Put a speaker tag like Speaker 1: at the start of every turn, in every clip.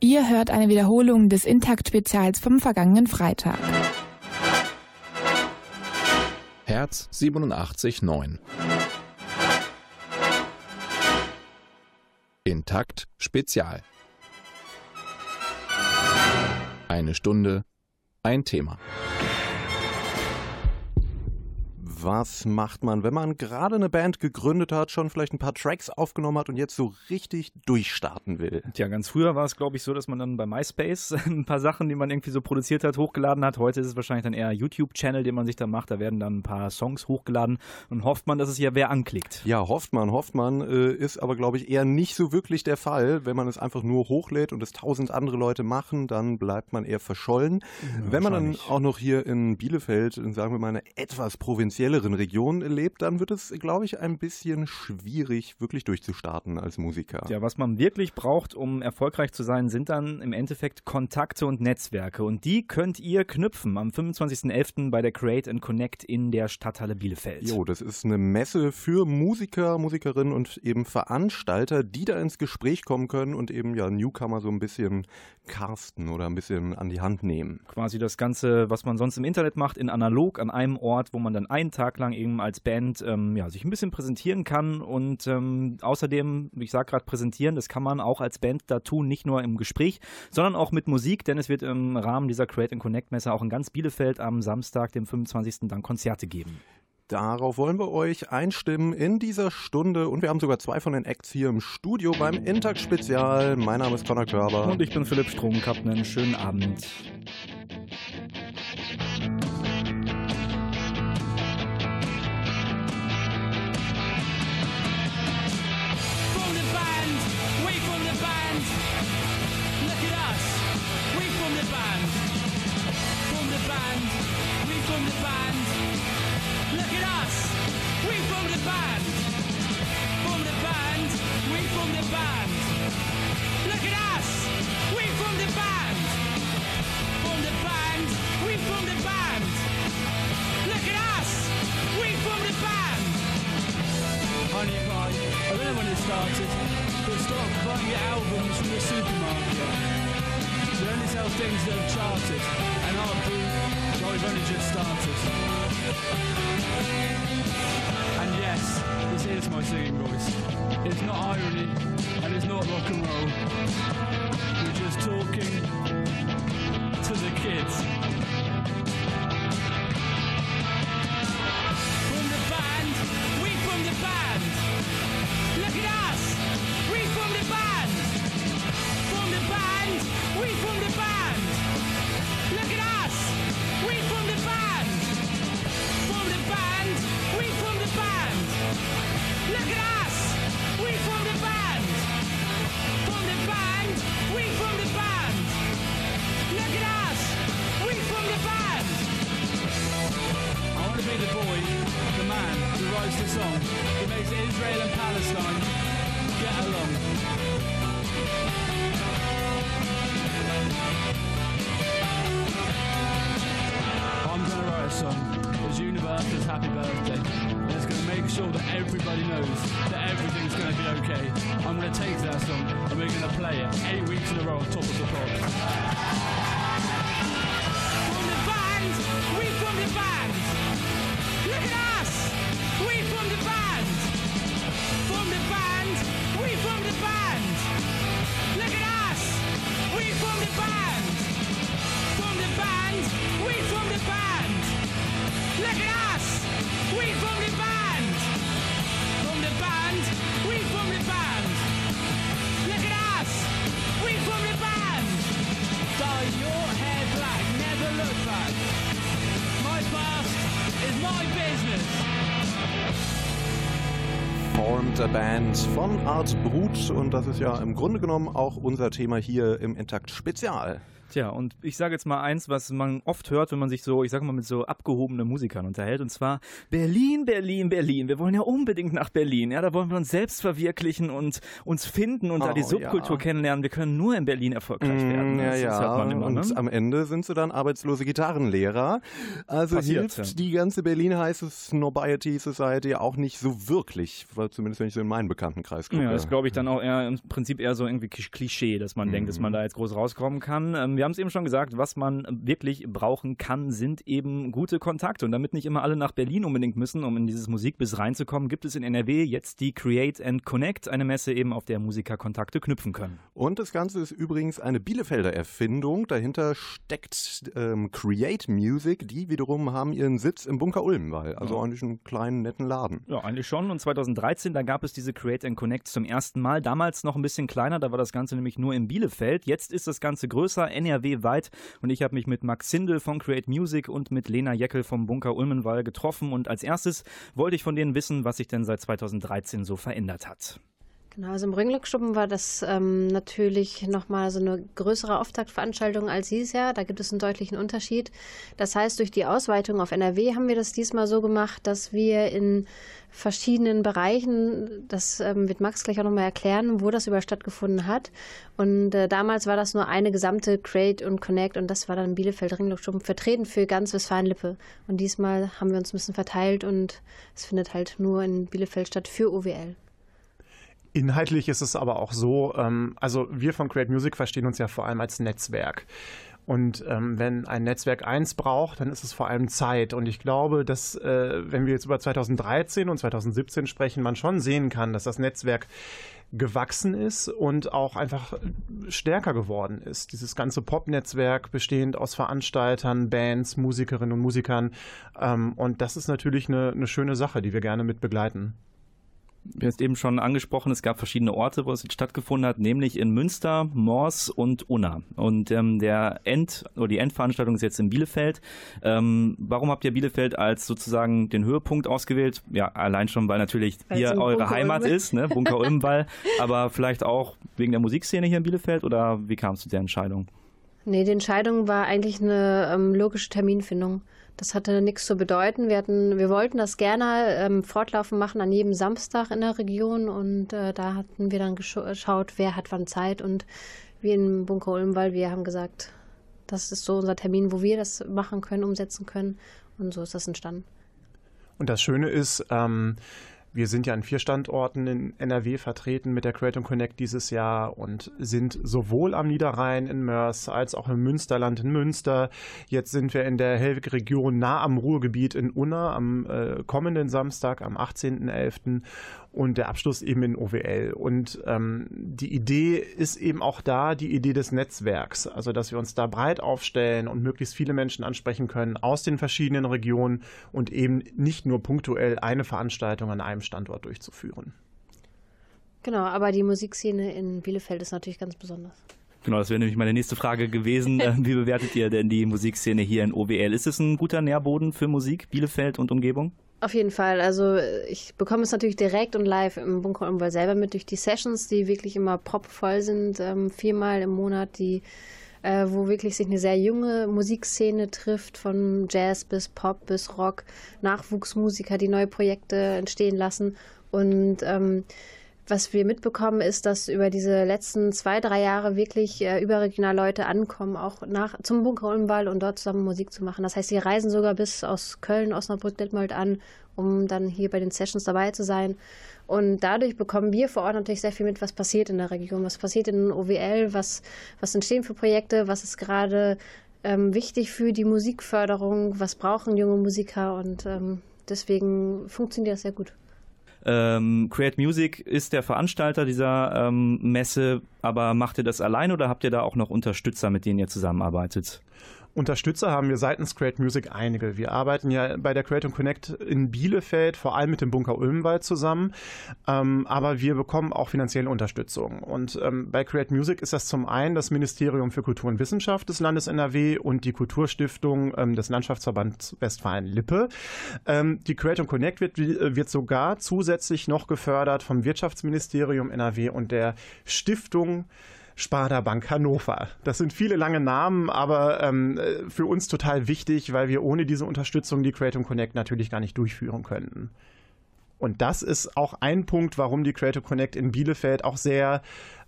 Speaker 1: Ihr hört eine Wiederholung des Intakt-Spezials vom vergangenen Freitag.
Speaker 2: Herz 87.9 Intakt Spezial Eine Stunde, ein Thema.
Speaker 3: Was macht man, wenn man gerade eine Band gegründet hat, schon vielleicht ein paar Tracks aufgenommen hat und jetzt so richtig durchstarten will?
Speaker 4: Tja, ganz früher war es, glaube ich, so, dass man dann bei MySpace ein paar Sachen, die man irgendwie so produziert hat, hochgeladen hat. Heute ist es wahrscheinlich dann eher YouTube-Channel, den man sich da macht. Da werden dann ein paar Songs hochgeladen und hofft man, dass es ja wer anklickt.
Speaker 3: Ja, hofft man, hofft man, äh, ist aber, glaube ich, eher nicht so wirklich der Fall. Wenn man es einfach nur hochlädt und es tausend andere Leute machen, dann bleibt man eher verschollen. Ja, wenn man dann auch noch hier in Bielefeld, sagen wir mal, eine etwas provinzielle spezielleren Region lebt, dann wird es, glaube ich, ein bisschen schwierig, wirklich durchzustarten als Musiker.
Speaker 4: Ja, was man wirklich braucht, um erfolgreich zu sein, sind dann im Endeffekt Kontakte und Netzwerke. Und die könnt ihr knüpfen am 25.11. bei der Create and Connect in der Stadthalle Bielefeld.
Speaker 3: Jo, das ist eine Messe für Musiker, Musikerinnen und eben Veranstalter, die da ins Gespräch kommen können und eben ja Newcomer so ein bisschen carsten oder ein bisschen an die Hand nehmen.
Speaker 4: Quasi das Ganze, was man sonst im Internet macht, in analog an einem Ort, wo man dann einen Tag lang eben als Band ähm, ja, sich ein bisschen präsentieren kann und ähm, außerdem, ich sage gerade präsentieren, das kann man auch als Band da tun, nicht nur im Gespräch, sondern auch mit Musik, denn es wird im Rahmen dieser Create and Connect Messe auch in ganz Bielefeld am Samstag, dem 25. dann Konzerte geben.
Speaker 3: Darauf wollen wir euch einstimmen in dieser Stunde und wir haben sogar zwei von den Acts hier im Studio beim Intag Spezial. Mein Name ist Conor Körber.
Speaker 4: Und ich bin Philipp Stromkapp. Einen schönen Abend.
Speaker 3: Art Brut und das ist ja im Grunde genommen auch unser Thema hier im Intakt Spezial.
Speaker 5: Tja, und ich sage jetzt mal eins, was man oft hört, wenn man sich so, ich sag mal, mit so abgehobenen Musikern unterhält, und zwar Berlin, Berlin, Berlin. Wir wollen ja unbedingt nach Berlin. Ja, da wollen wir uns selbst verwirklichen und uns finden und
Speaker 3: oh,
Speaker 5: da die Subkultur
Speaker 3: ja.
Speaker 5: kennenlernen. Wir können nur in Berlin erfolgreich
Speaker 3: mm,
Speaker 5: werden.
Speaker 3: Ja,
Speaker 5: das,
Speaker 3: ja.
Speaker 5: Das immer,
Speaker 3: und
Speaker 5: ne?
Speaker 3: am Ende sind sie dann arbeitslose Gitarrenlehrer. Also
Speaker 5: Passiert,
Speaker 3: hilft
Speaker 5: ja.
Speaker 3: die ganze Berlin heiße Snobiety Society auch nicht so wirklich, weil zumindest wenn ich so in meinen Bekanntenkreis gucke.
Speaker 5: Ja, das glaube ich dann auch eher im Prinzip eher so irgendwie Klischee, dass man
Speaker 3: Mhm.
Speaker 5: denkt, dass man da jetzt groß rauskommen kann. Ähm, wir haben es eben schon gesagt, was man wirklich brauchen kann, sind eben gute Kontakte. Und damit nicht immer alle nach Berlin unbedingt müssen, um in dieses Musikbiss reinzukommen, gibt es in NRW jetzt die Create and Connect, eine Messe eben, auf der Musiker Kontakte knüpfen können.
Speaker 3: Und das Ganze ist übrigens eine Bielefelder Erfindung. Dahinter steckt ähm, Create Music. Die wiederum haben ihren Sitz im Bunker Ulmenwall. Also
Speaker 5: Ja.
Speaker 3: eigentlich einen kleinen, netten Laden.
Speaker 5: Ja, eigentlich schon. Und 2013, da gab es diese Create and Connect zum ersten Mal. Damals noch ein bisschen kleiner, da war das Ganze nämlich nur in Bielefeld. Jetzt ist das Ganze größer, NRW-weit. Und ich habe mich mit Max Sindel von Create Music und mit Lena Jeckel vom Bunker Ulmenwall getroffen. Und als erstes wollte ich von denen wissen, was sich denn seit 2013 so verändert hat.
Speaker 6: Genau, also im Ringlock-Schuppen war das ähm, natürlich nochmal so eine größere Auftaktveranstaltung als dieses Jahr. Da gibt es einen deutlichen Unterschied. Das heißt, durch die Ausweitung auf NRW haben wir das diesmal so gemacht, dass wir in verschiedenen Bereichen, das ähm, wird Max gleich auch nochmal erklären, wo das überall stattgefunden hat. Und äh, damals war das nur eine gesamte Create und Connect und das war dann Bielefeld Ringlock-Schuppen vertreten für ganz Westfalen-Lippe. Und diesmal haben wir uns ein bisschen verteilt und es findet halt nur in Bielefeld statt für OWL.
Speaker 7: Inhaltlich ist es aber auch so, ähm, also wir von Create Music verstehen uns ja vor allem als Netzwerk. Und ähm, wenn ein Netzwerk eins braucht, dann ist es vor allem Zeit. Und ich glaube, dass, äh, wenn wir jetzt über 2013 und 2017 sprechen, man schon sehen kann, dass das Netzwerk gewachsen ist und auch einfach stärker geworden ist. Dieses ganze Pop-Netzwerk bestehend aus Veranstaltern, Bands, Musikerinnen und Musikern. Ähm, und das ist natürlich eine, eine schöne Sache, die wir gerne mit begleiten.
Speaker 5: Du hast eben schon angesprochen, es gab verschiedene Orte, wo es jetzt stattgefunden hat, nämlich in Münster, Mors und Unna. Und ähm, der End oder die Endveranstaltung ist jetzt in Bielefeld. Ähm, warum habt ihr Bielefeld als sozusagen den Höhepunkt ausgewählt? Ja, allein schon, weil natürlich
Speaker 6: Weil es
Speaker 5: hier eure
Speaker 6: Bunker
Speaker 5: Heimat
Speaker 6: Ulm-
Speaker 5: ist, ne? Bunker Ulmenwall, aber vielleicht auch wegen der Musikszene hier in Bielefeld oder wie kam es zu der Entscheidung?
Speaker 6: Nee, die Entscheidung war eigentlich eine ähm, logische Terminfindung. Das hatte nichts zu bedeuten. Wir, hatten, wir wollten das gerne ähm, fortlaufend machen an jedem Samstag in der Region und äh, da hatten wir dann gescha- geschaut, wer hat wann Zeit und wir in Bunker Ulmwall, wir haben gesagt, das ist so unser Termin, wo wir das machen können, umsetzen können und so ist das entstanden.
Speaker 7: Und das Schöne ist, ähm, wir sind ja an vier Standorten in NRW vertreten mit der Creative Connect dieses Jahr und sind sowohl am Niederrhein in Mörs als auch im Münsterland in Münster. Jetzt sind wir in der Hellwig-Region nah am Ruhrgebiet in Unna am äh, kommenden Samstag, am 18.11. und der Abschluss eben in OWL. Und ähm, die Idee ist eben auch da, die Idee des Netzwerks, also dass wir uns da breit aufstellen und möglichst viele Menschen ansprechen können aus den verschiedenen Regionen und eben nicht nur punktuell eine Veranstaltung an einem Standort durchzuführen.
Speaker 6: Genau, aber die Musikszene in Bielefeld ist natürlich ganz besonders.
Speaker 5: Genau, das wäre nämlich meine nächste Frage gewesen. Äh, Wie bewertet ihr denn die Musikszene hier in OWL? Ist es ein guter Nährboden für Musik, Bielefeld und Umgebung?
Speaker 6: Auf jeden Fall. Also ich bekomme es natürlich direkt und live im Bunker Umwelt selber mit durch die Sessions, die wirklich immer propvoll sind, ähm, viermal im Monat, die äh, wo wirklich sich eine sehr junge Musikszene trifft, von Jazz bis Pop bis Rock, Nachwuchsmusiker, die neue Projekte entstehen lassen. Und ähm, was wir mitbekommen, ist, dass über diese letzten zwei, drei Jahre wirklich äh, überregional Leute ankommen, auch nach, zum Bunker Ulmwall und dort zusammen Musik zu machen. Das heißt, sie reisen sogar bis aus Köln, Osnabrück, Detmold an, um dann hier bei den Sessions dabei zu sein. Und dadurch bekommen wir vor Ort natürlich sehr viel mit, was passiert in der Region, was passiert in OWL, was, was entstehen für Projekte, was ist gerade ähm, wichtig für die Musikförderung, was brauchen junge Musiker und ähm, deswegen funktioniert das sehr gut.
Speaker 5: Ähm, Create Music ist der Veranstalter dieser ähm, Messe, aber macht ihr das allein oder habt ihr da auch noch Unterstützer, mit denen ihr zusammenarbeitet?
Speaker 7: Unterstützer haben wir seitens Create Music einige. Wir arbeiten ja bei der Create Connect in Bielefeld vor allem mit dem Bunker Ulmwald zusammen, ähm, aber wir bekommen auch finanzielle Unterstützung. Und ähm, bei Create Music ist das zum einen das Ministerium für Kultur und Wissenschaft des Landes NRW und die Kulturstiftung ähm, des Landschaftsverbands Westfalen-Lippe. Ähm, die Create Connect wird, wird sogar zusätzlich noch gefördert vom Wirtschaftsministerium NRW und der Stiftung Sparda Bank Hannover. Das sind viele lange Namen, aber ähm, für uns total wichtig, weil wir ohne diese Unterstützung die Creative Connect natürlich gar nicht durchführen könnten. Und das ist auch ein Punkt, warum die Creative Connect in Bielefeld auch sehr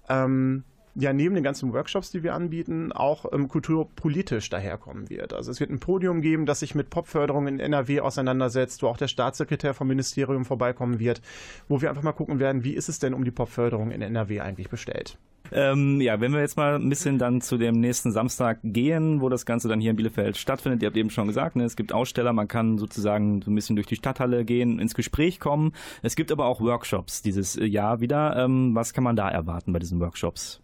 Speaker 7: ähm, ja neben den ganzen Workshops, die wir anbieten, auch ähm, kulturpolitisch daherkommen wird. Also es wird ein Podium geben, das sich mit Popförderung in NRW auseinandersetzt, wo auch der Staatssekretär vom Ministerium vorbeikommen wird, wo wir einfach mal gucken werden, wie ist es denn um die Popförderung in NRW eigentlich bestellt.
Speaker 5: Ähm, ja, wenn wir jetzt mal ein bisschen dann zu dem nächsten Samstag gehen, wo das Ganze dann hier in Bielefeld stattfindet. Ihr habt eben schon gesagt, ne, es gibt Aussteller, man kann sozusagen so ein bisschen durch die Stadthalle gehen, ins Gespräch kommen. Es gibt aber auch Workshops dieses Jahr wieder. Ähm, was kann man da erwarten bei diesen Workshops?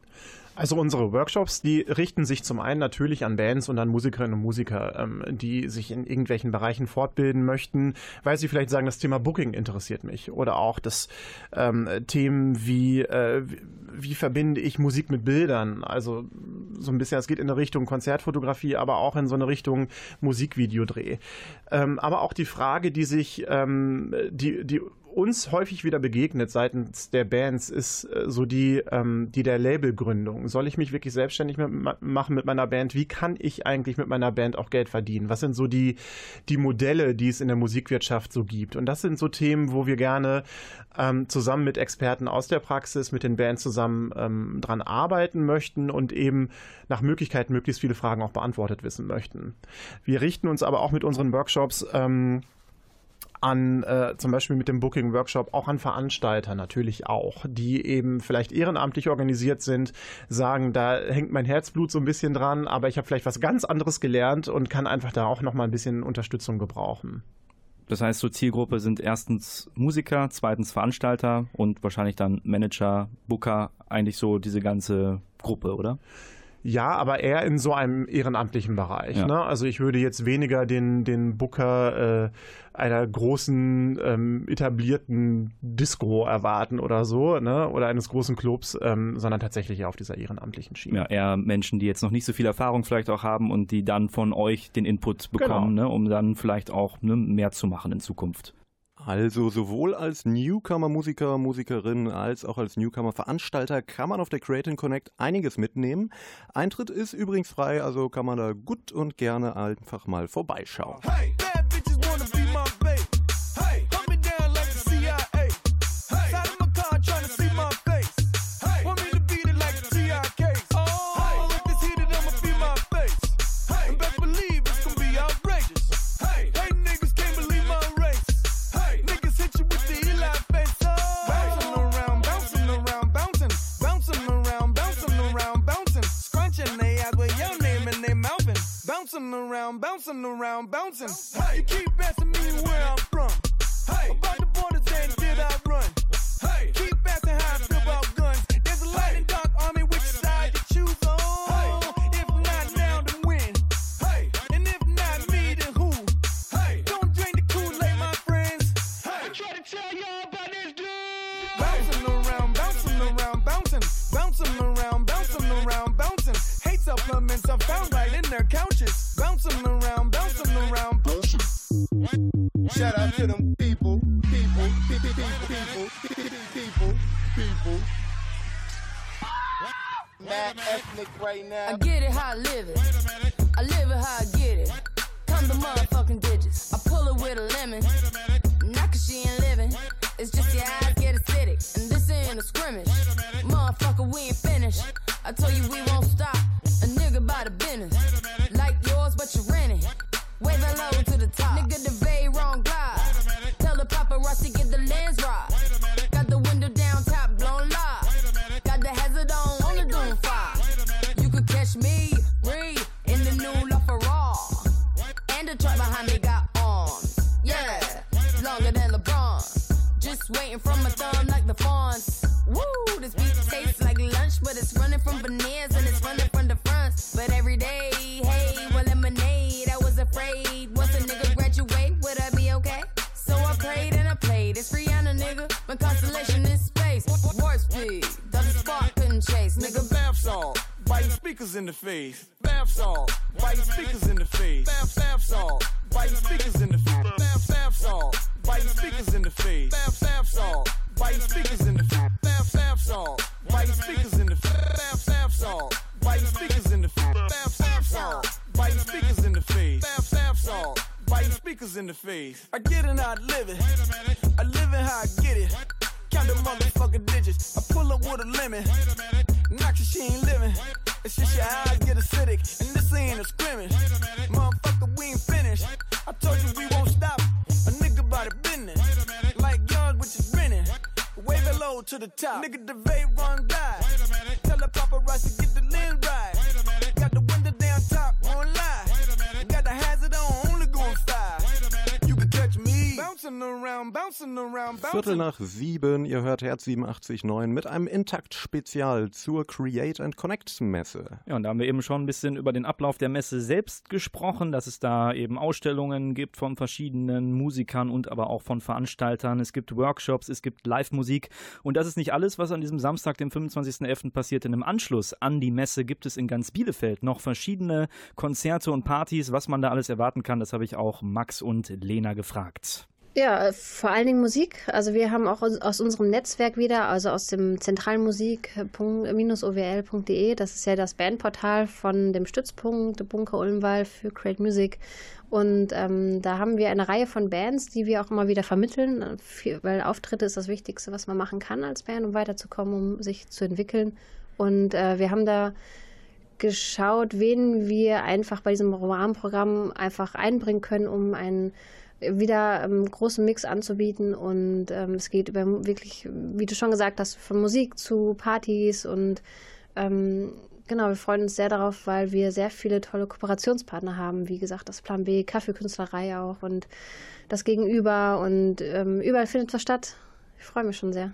Speaker 7: Also unsere Workshops, die richten sich zum einen natürlich an Bands und an Musikerinnen und Musiker, ähm, die sich in irgendwelchen Bereichen fortbilden möchten, weil sie vielleicht sagen, das Thema Booking interessiert mich oder auch das ähm, Themen wie äh, wie verbinde ich Musik mit Bildern? Also so ein bisschen, es geht in eine Richtung Konzertfotografie, aber auch in so eine Richtung Musikvideodreh. Ähm, aber auch die Frage, die sich, ähm, die, die uns häufig wieder begegnet seitens der Bands, ist äh, so die, ähm, die der Labelgründung. Soll ich mich wirklich selbstständig mit, machen mit meiner Band? Wie kann ich eigentlich mit meiner Band auch Geld verdienen? Was sind so die, die Modelle, die es in der Musikwirtschaft so gibt? Und das sind so Themen, wo wir gerne ähm, zusammen mit Experten aus der Praxis, mit den Bands zusammen ähm, dran arbeiten möchten und eben nach Möglichkeit möglichst viele Fragen auch beantwortet wissen möchten. Wir richten uns aber auch mit unseren Workshops ähm, an äh, zum Beispiel mit dem Booking Workshop auch an Veranstalter natürlich auch, die eben vielleicht ehrenamtlich organisiert sind, sagen, da hängt mein Herzblut so ein bisschen dran, aber ich habe vielleicht was ganz anderes gelernt und kann einfach da auch noch mal ein bisschen Unterstützung gebrauchen.
Speaker 5: Das heißt, so Zielgruppe sind erstens Musiker, zweitens Veranstalter und wahrscheinlich dann Manager, Booker, eigentlich so diese ganze Gruppe, oder?
Speaker 7: Ja, aber eher in so einem ehrenamtlichen Bereich. Ja. Ne? Also ich würde jetzt weniger den, den Booker äh, einer großen ähm, etablierten Disco erwarten oder so, ne? oder eines großen Clubs, ähm, sondern tatsächlich auf dieser ehrenamtlichen Schiene.
Speaker 5: Ja, eher Menschen, die jetzt noch nicht so viel Erfahrung vielleicht auch haben und die dann von euch den Input bekommen, genau. ne? um dann vielleicht auch ne, mehr zu machen in Zukunft.
Speaker 8: Also sowohl als Newcomer-Musiker, Musikerin als auch als Newcomer-Veranstalter kann man auf der Create Connect einiges mitnehmen. Eintritt ist übrigens frei, also kann man da gut und gerne einfach mal vorbeischauen. Hey, around, bouncing around, bouncing. Hey, you keep asking me where I'm from. Hey, about the borders and did I right now. I get it how I live it. I live it how I get it. Come the motherfucking digits. I pull it with a lemon. Not cause
Speaker 9: she ain't living. It's just your eyes get acidic. And this ain't a scrimmage. Motherfucker, we ain't finished. I told you we won't stop. A nigga by the business. faith.
Speaker 3: Viertel nach sieben, ihr hört Herz 87.9 mit einem Intakt-Spezial zur Create and Connect Messe.
Speaker 5: Ja, und da haben wir eben schon ein bisschen über den Ablauf der Messe selbst gesprochen, dass es da eben Ausstellungen gibt von verschiedenen Musikern und aber auch von Veranstaltern. Es gibt Workshops, es gibt Live-Musik. Und das ist nicht alles, was an diesem Samstag, dem 25.11. passiert. Denn im Anschluss an die Messe gibt es in ganz Bielefeld noch verschiedene Konzerte und Partys. Was man da alles erwarten kann, das habe ich auch Max und Lena gefragt.
Speaker 6: Ja, vor allen Dingen Musik. Also wir haben auch aus, unserem Netzwerk wieder, also aus dem zentralmusik.owl.de, das ist ja das Bandportal von dem Stützpunkt Bunker Ulmwall für Create Music. Und ähm, da haben wir eine Reihe von Bands, die wir auch immer wieder vermitteln, weil Auftritte ist das Wichtigste, was man machen kann als Band, um weiterzukommen, um sich zu entwickeln. Und äh, wir haben da geschaut, wen wir einfach bei diesem Rahmenprogramm einfach einbringen können, um einen wieder einen ähm, großen Mix anzubieten und ähm, es geht über wirklich, wie du schon gesagt hast, von Musik zu Partys und ähm, genau, wir freuen uns sehr darauf, weil wir sehr viele tolle Kooperationspartner haben, wie gesagt, das Plan B, Kaffeekünstlerei auch und das Gegenüber und ähm, überall findet was statt. Ich freue mich schon sehr.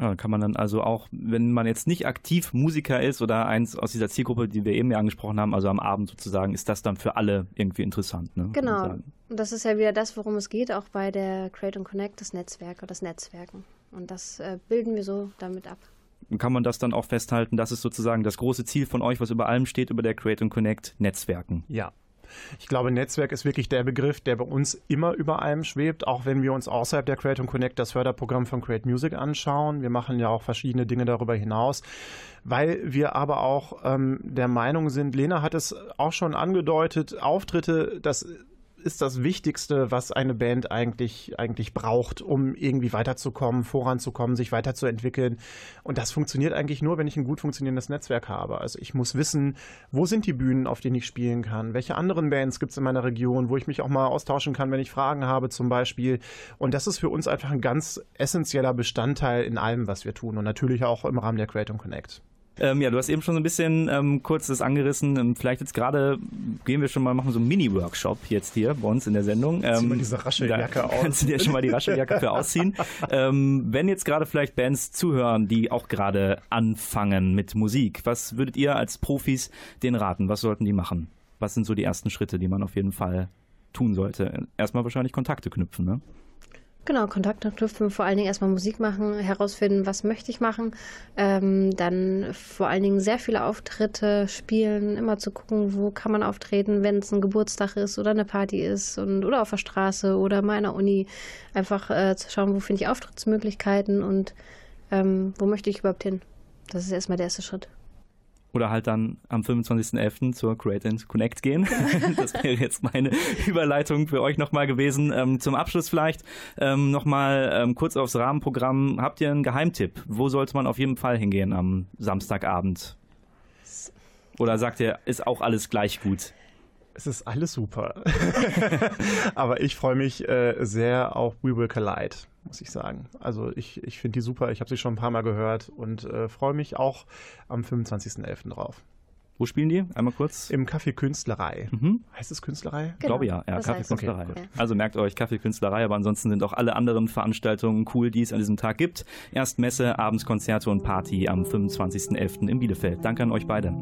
Speaker 5: Ja, kann man dann also auch, wenn man jetzt nicht aktiv Musiker ist oder eins aus dieser Zielgruppe, die wir eben ja angesprochen haben, also am Abend sozusagen, ist das dann für alle irgendwie interessant. Ne?
Speaker 6: Genau. Und das ist ja wieder das, worum es geht, auch bei der Create and Connect, das Netzwerk oder das Netzwerken. Und das äh, bilden wir so damit ab.
Speaker 5: Kann man das dann auch festhalten? Das ist sozusagen das große Ziel von euch, was über allem steht, über der Create and Connect, Netzwerken.
Speaker 7: Ja, ich glaube, Netzwerk ist wirklich der Begriff, der bei uns immer über allem schwebt, auch wenn wir uns außerhalb der Create Connect das Förderprogramm von Create Music anschauen. Wir machen ja auch verschiedene Dinge darüber hinaus, weil wir aber auch ähm, der Meinung sind, Lena hat es auch schon angedeutet, Auftritte, das ist das Wichtigste, was eine Band eigentlich, eigentlich braucht, um irgendwie weiterzukommen, voranzukommen, sich weiterzuentwickeln. Und das funktioniert eigentlich nur, wenn ich ein gut funktionierendes Netzwerk habe. Also ich muss wissen, wo sind die Bühnen, auf denen ich spielen kann? Welche anderen Bands gibt es in meiner Region, wo ich mich auch mal austauschen kann, wenn ich Fragen habe zum Beispiel? Und das ist für uns einfach ein ganz essentieller Bestandteil in allem, was wir tun und natürlich auch im Rahmen der Create Connect.
Speaker 5: Ähm, ja, du hast eben schon so ein bisschen ähm, kurz das angerissen. Ähm, vielleicht jetzt gerade gehen wir schon mal, machen so einen Mini-Workshop jetzt hier bei uns in der Sendung.
Speaker 7: Ähm, Zieh mal diese Rascheljacke aus.
Speaker 5: Kannst du dir schon mal die Rascheljacke für ausziehen. ähm, wenn jetzt gerade vielleicht Bands zuhören, die auch gerade anfangen mit Musik, was würdet ihr als Profis denen raten? Was sollten die machen? Was sind so die ersten Schritte, die man auf jeden Fall tun sollte? Erstmal wahrscheinlich Kontakte knüpfen, ne?
Speaker 6: Genau, Kontakte knüpfen, vor allen Dingen erstmal Musik machen, herausfinden, was möchte ich machen. Ähm, dann vor allen Dingen sehr viele Auftritte spielen, immer zu gucken, wo kann man auftreten, wenn es ein Geburtstag ist oder eine Party ist und oder auf der Straße oder mal in der Uni. Einfach äh, zu schauen, wo finde ich Auftrittsmöglichkeiten und ähm, wo möchte ich überhaupt hin. Das ist erstmal der erste Schritt
Speaker 5: oder halt dann am 25.11. zur Create and Connect gehen. das wäre jetzt meine Überleitung für euch nochmal gewesen. Ähm, zum Abschluss vielleicht ähm, nochmal ähm, kurz aufs Rahmenprogramm. Habt ihr einen Geheimtipp? Wo sollte man auf jeden Fall hingehen am Samstagabend? Oder sagt ihr, ist auch alles gleich gut?
Speaker 7: Es ist alles super. Aber ich freue mich äh, sehr auf We Will Collide muss ich sagen. Also ich, ich finde die super, ich habe sie schon ein paar Mal gehört und äh, freue mich auch am 25.11. drauf.
Speaker 5: Wo spielen die? Einmal kurz.
Speaker 7: Im Café Künstlerei.
Speaker 5: Mhm.
Speaker 7: Heißt es Künstlerei?
Speaker 5: Genau. Ich glaube ja, ja Café Künstlerei. Okay, also merkt euch Café Künstlerei, aber ansonsten sind auch alle anderen Veranstaltungen cool, die es an diesem Tag gibt. Erst Messe, abends Konzerte und Party am 25.11. in Bielefeld. Danke an euch beide.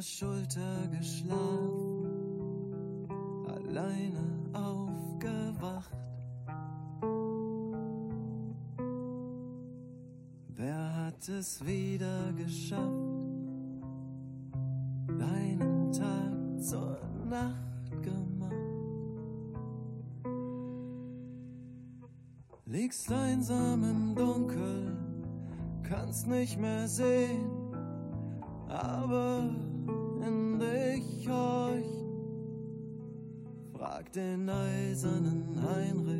Speaker 10: meiner Schulter geschlafen, alleine aufgewacht.
Speaker 11: Wer hat es wieder geschafft, deinen Tag zur Nacht gemacht? Liegst einsam im Dunkel, kannst nicht mehr sehen eisernen Einrichtung.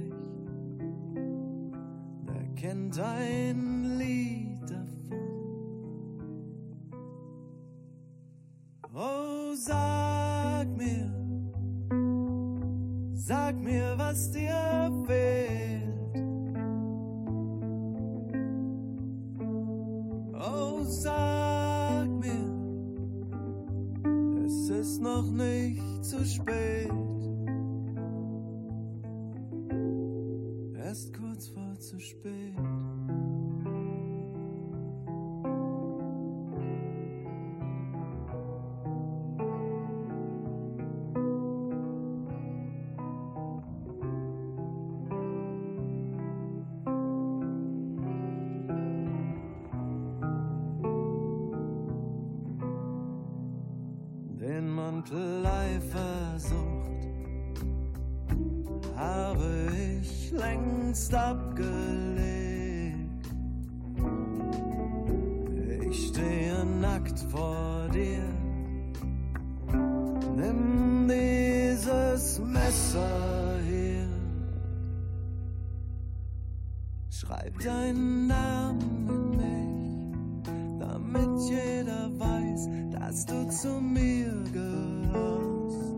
Speaker 11: Schreib deinen Namen in mich, damit jeder weiß, dass du zu mir gehörst.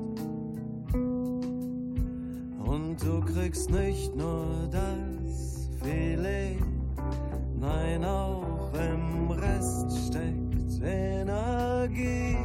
Speaker 11: Und du kriegst nicht nur das Filet, nein, auch im Rest steckt Energie.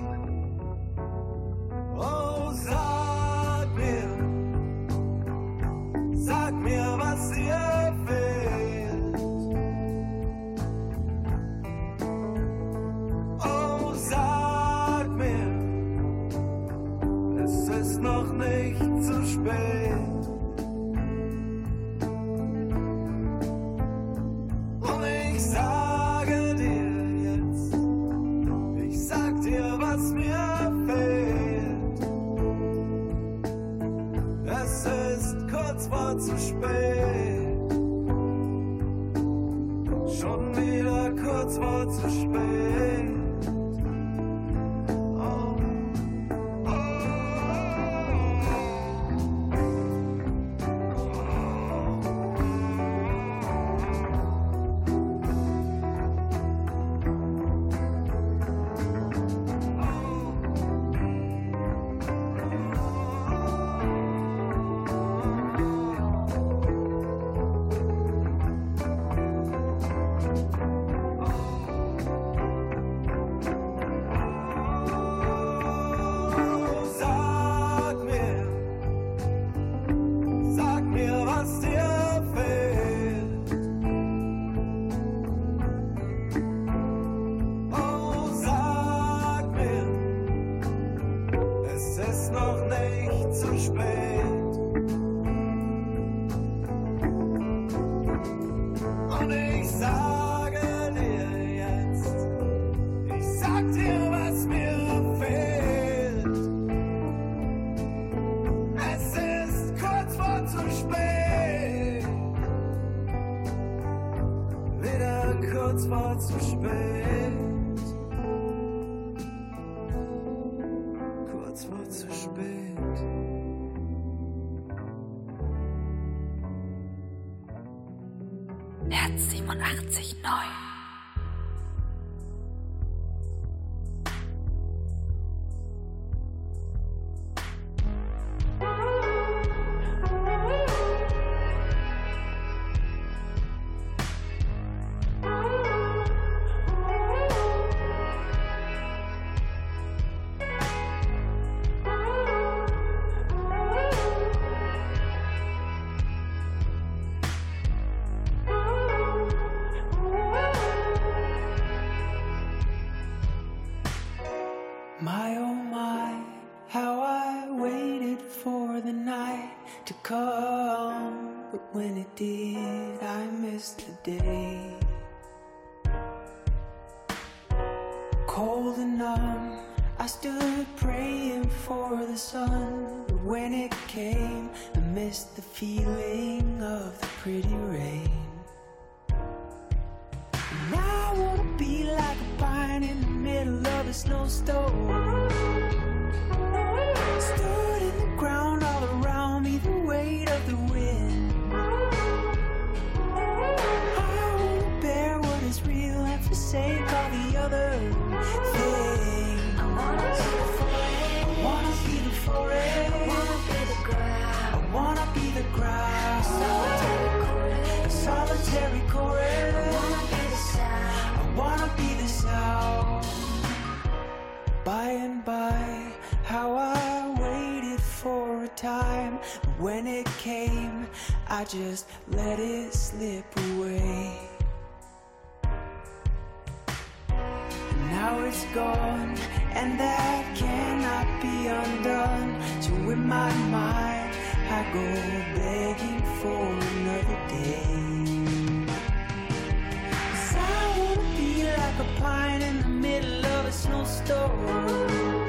Speaker 10: space. 89,9. Came, I just let it slip away. Now it's gone, and that cannot be undone. So in my mind, I go begging for another day. 'Cause I wanna be like a pine in the middle of a snowstorm.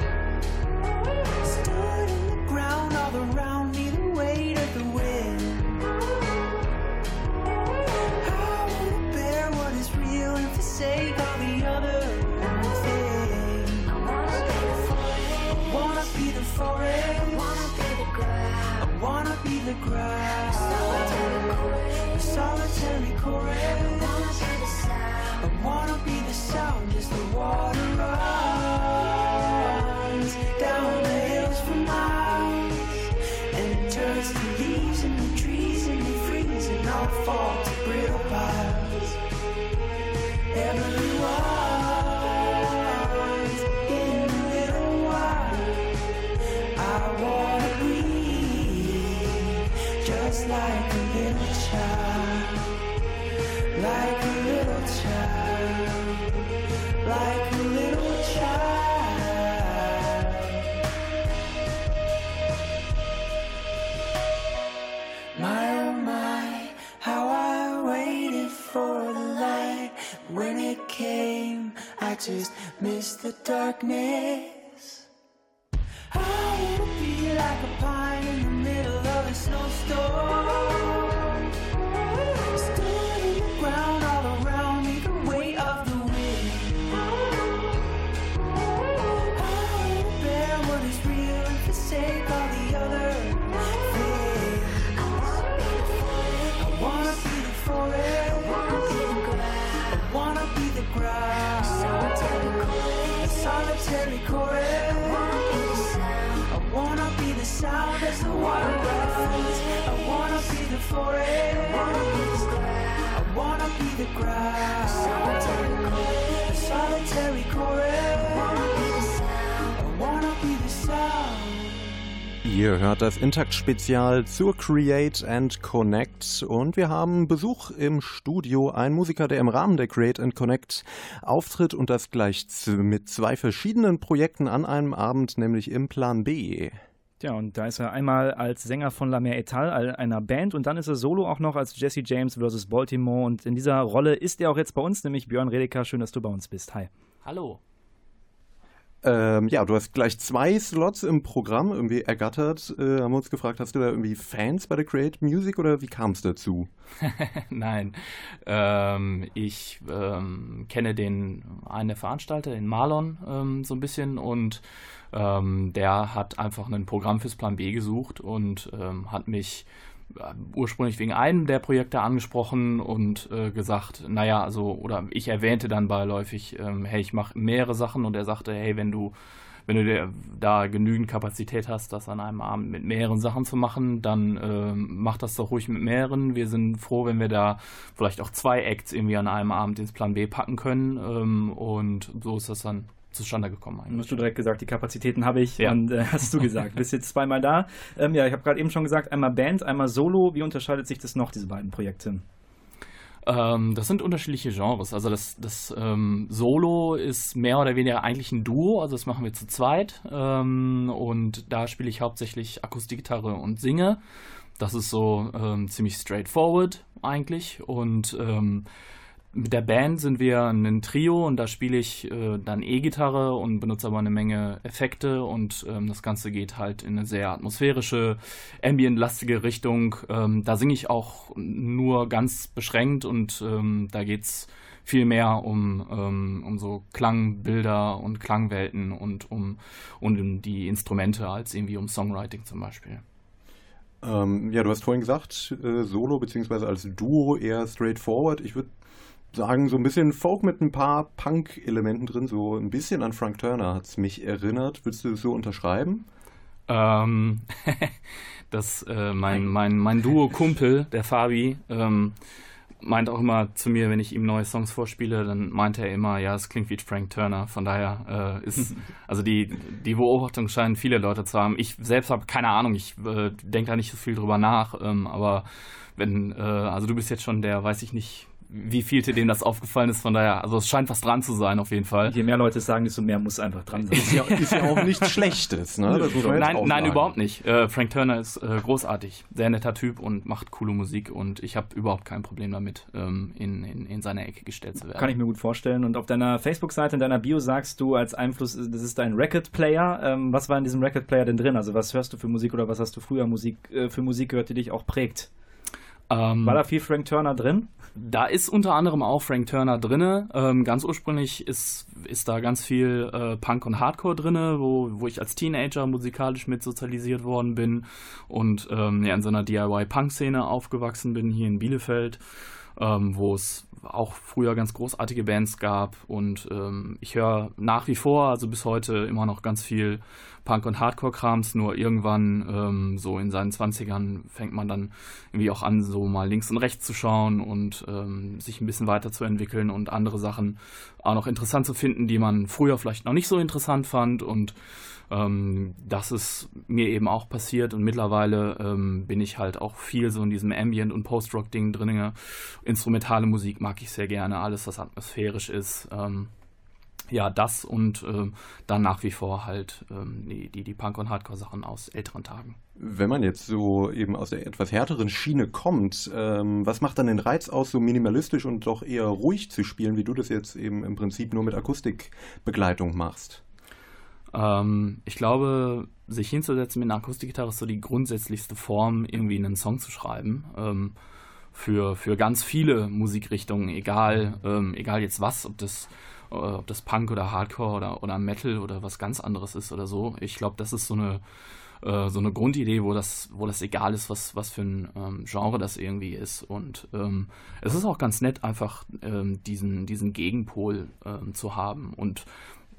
Speaker 10: Forsake all the other things. I wanna be the forest. I wanna be the forest. I wanna be the grass. I wanna be the grass. Solitary chorus. Solitary chorus. I wanna be the sound. I wanna be the sound as the water runs down the hills for miles. And it turns to leaves in the trees and they freeze and all fall like a little child. My oh my, how I waited for the light. When it came, I just missed the darkness. I wanna be like a pine in the middle of a snowstorm. Solitary chorus. I wanna be the sound as the water runs. I wanna be the forest. I wanna be the grass. A solitary chorus.
Speaker 3: Ihr hört das Intakt-Spezial zur Create and Connect und wir haben Besuch im Studio. Ein Musiker, der im Rahmen der Create and Connect auftritt und das gleich mit zwei verschiedenen Projekten an einem Abend, nämlich im Plan B.
Speaker 5: Ja, und da ist er einmal als Sänger von La Mer Etal, einer Band, und dann ist er solo auch noch als Jesse James vs. Baltimore. Und in dieser Rolle ist er auch jetzt bei uns, nämlich Björn Redeker. Schön, dass du bei uns bist. Hi.
Speaker 12: Hallo.
Speaker 3: Ähm, ja, du hast gleich zwei Slots im Programm irgendwie ergattert. Äh, haben wir uns gefragt, hast du da irgendwie Fans bei der Create Music oder wie kam es dazu?
Speaker 12: Nein, ähm, ich ähm, kenne den einen Veranstalter, den Marlon, ähm, so ein bisschen und ähm, der hat einfach ein Programm fürs Plan B gesucht und ähm, hat mich ursprünglich wegen einem der Projekte angesprochen und äh, gesagt, naja, also, oder ich erwähnte dann beiläufig, ähm, hey, ich mache mehrere Sachen und er sagte, hey, wenn du wenn du da genügend Kapazität hast, das an einem Abend mit mehreren Sachen zu machen, dann ähm, mach das doch ruhig mit mehreren. Wir sind froh, wenn wir da vielleicht auch zwei Acts irgendwie an einem Abend ins Plan B packen können. Ähm, und so ist das dann zustande gekommen eigentlich.
Speaker 5: hast du direkt gesagt, die Kapazitäten habe ich.
Speaker 12: Ja.
Speaker 5: Und äh, hast du gesagt, bist jetzt zweimal da. Ähm, ja, ich habe gerade eben schon gesagt, einmal Band, einmal Solo. Wie unterscheidet sich das noch, diese beiden Projekte?
Speaker 12: Ähm, das sind unterschiedliche Genres. Also das, das ähm, Solo ist mehr oder weniger eigentlich ein Duo, also das machen wir zu zweit. Ähm, und da spiele ich hauptsächlich Akustikgitarre und singe. Das ist so ähm, ziemlich straightforward eigentlich. Und ähm, mit der Band sind wir ein Trio und da spiele ich äh, dann E-Gitarre und benutze aber eine Menge Effekte und ähm, das Ganze geht halt in eine sehr atmosphärische, ambient-lastige Richtung. Ähm, da singe ich auch nur ganz beschränkt und ähm, da geht's viel mehr um, ähm, um so Klangbilder und Klangwelten und um, und um die Instrumente als irgendwie um Songwriting zum Beispiel.
Speaker 3: Ähm, ja, du hast vorhin gesagt, äh, Solo beziehungsweise als Duo eher straightforward. Ich würde sagen, so ein bisschen Folk mit ein paar Punk-Elementen drin, so ein bisschen an Frank Turner hat es mich erinnert. Würdest du das so unterschreiben?
Speaker 12: Ähm, das, äh, mein, mein, mein Duo-Kumpel, der Fabi, ähm, meint auch immer zu mir, wenn ich ihm neue Songs vorspiele, dann meint er immer, ja, es klingt wie Frank Turner. Von daher äh, ist, also die, die Beobachtung scheinen viele Leute zu haben. Ich selbst habe keine Ahnung, ich äh, denke da nicht so viel drüber nach, ähm, aber wenn, äh, also du bist jetzt schon der, weiß ich nicht, wie vielte denen das aufgefallen ist. Von daher, also es scheint was dran zu sein, auf jeden Fall.
Speaker 5: Je mehr Leute es sagen, desto mehr muss einfach dran sein.
Speaker 3: Ist ja, ist ja auch nichts Schlechtes, ne?
Speaker 12: Nein, nein, überhaupt nicht. Äh, Frank Turner ist äh, großartig, sehr netter Typ und macht coole Musik und ich habe überhaupt kein Problem damit, ähm, in, in, in seine Ecke gestellt zu werden.
Speaker 5: Kann ich mir gut vorstellen. Und auf deiner Facebook-Seite, in deiner Bio sagst du als Einfluss, das ist dein Record-Player. Ähm, was war in diesem Record-Player denn drin? Also was hörst du für Musik oder was hast du früher Musik, äh, für Musik gehört, die dich auch prägt?
Speaker 12: Ähm,
Speaker 5: War da viel Frank Turner drin?
Speaker 12: Da ist unter anderem auch Frank Turner drinne. Ähm, ganz ursprünglich ist, ist da ganz viel äh, Punk und Hardcore drinne, wo, wo ich als Teenager musikalisch mit sozialisiert worden bin und ähm, ja, in so einer DIY-Punk-Szene aufgewachsen bin hier in Bielefeld, ähm, wo es auch früher ganz großartige Bands gab. Und ähm, ich höre nach wie vor, also bis heute immer noch ganz viel Punk- und Hardcore-Krams, nur irgendwann ähm, so in seinen 20ern fängt man dann irgendwie auch an, so mal links und rechts zu schauen und ähm, sich ein bisschen weiterzuentwickeln und andere Sachen auch noch interessant zu finden, die man früher vielleicht noch nicht so interessant fand. Und ähm, das ist mir eben auch passiert und mittlerweile ähm, bin ich halt auch viel so in diesem Ambient- und Post-Rock-Ding drin. Instrumentale Musik mag ich sehr gerne, alles, was atmosphärisch ist. Ähm, ja, das und ähm, dann nach wie vor halt ähm, die, die, die Punk- und Hardcore-Sachen aus älteren Tagen.
Speaker 3: Wenn man jetzt so eben aus der etwas härteren Schiene kommt, ähm, was macht dann den Reiz aus, so minimalistisch und doch eher ruhig zu spielen, wie du das jetzt eben im Prinzip nur mit Akustikbegleitung machst?
Speaker 12: Ähm, ich glaube, sich hinzusetzen mit einer Akustikgitarre ist so die grundsätzlichste Form, irgendwie einen Song zu schreiben. Ähm, für, für ganz viele Musikrichtungen, egal, ähm, egal jetzt was, ob das, äh, ob das Punk oder Hardcore oder, oder Metal oder was ganz anderes ist oder so. Ich glaube, das ist so eine, äh, so eine Grundidee, wo das, wo das egal ist, was, was für ein ähm, Genre das irgendwie ist. Und ähm, es ist auch ganz nett, einfach ähm, diesen, diesen Gegenpol ähm, zu haben. Und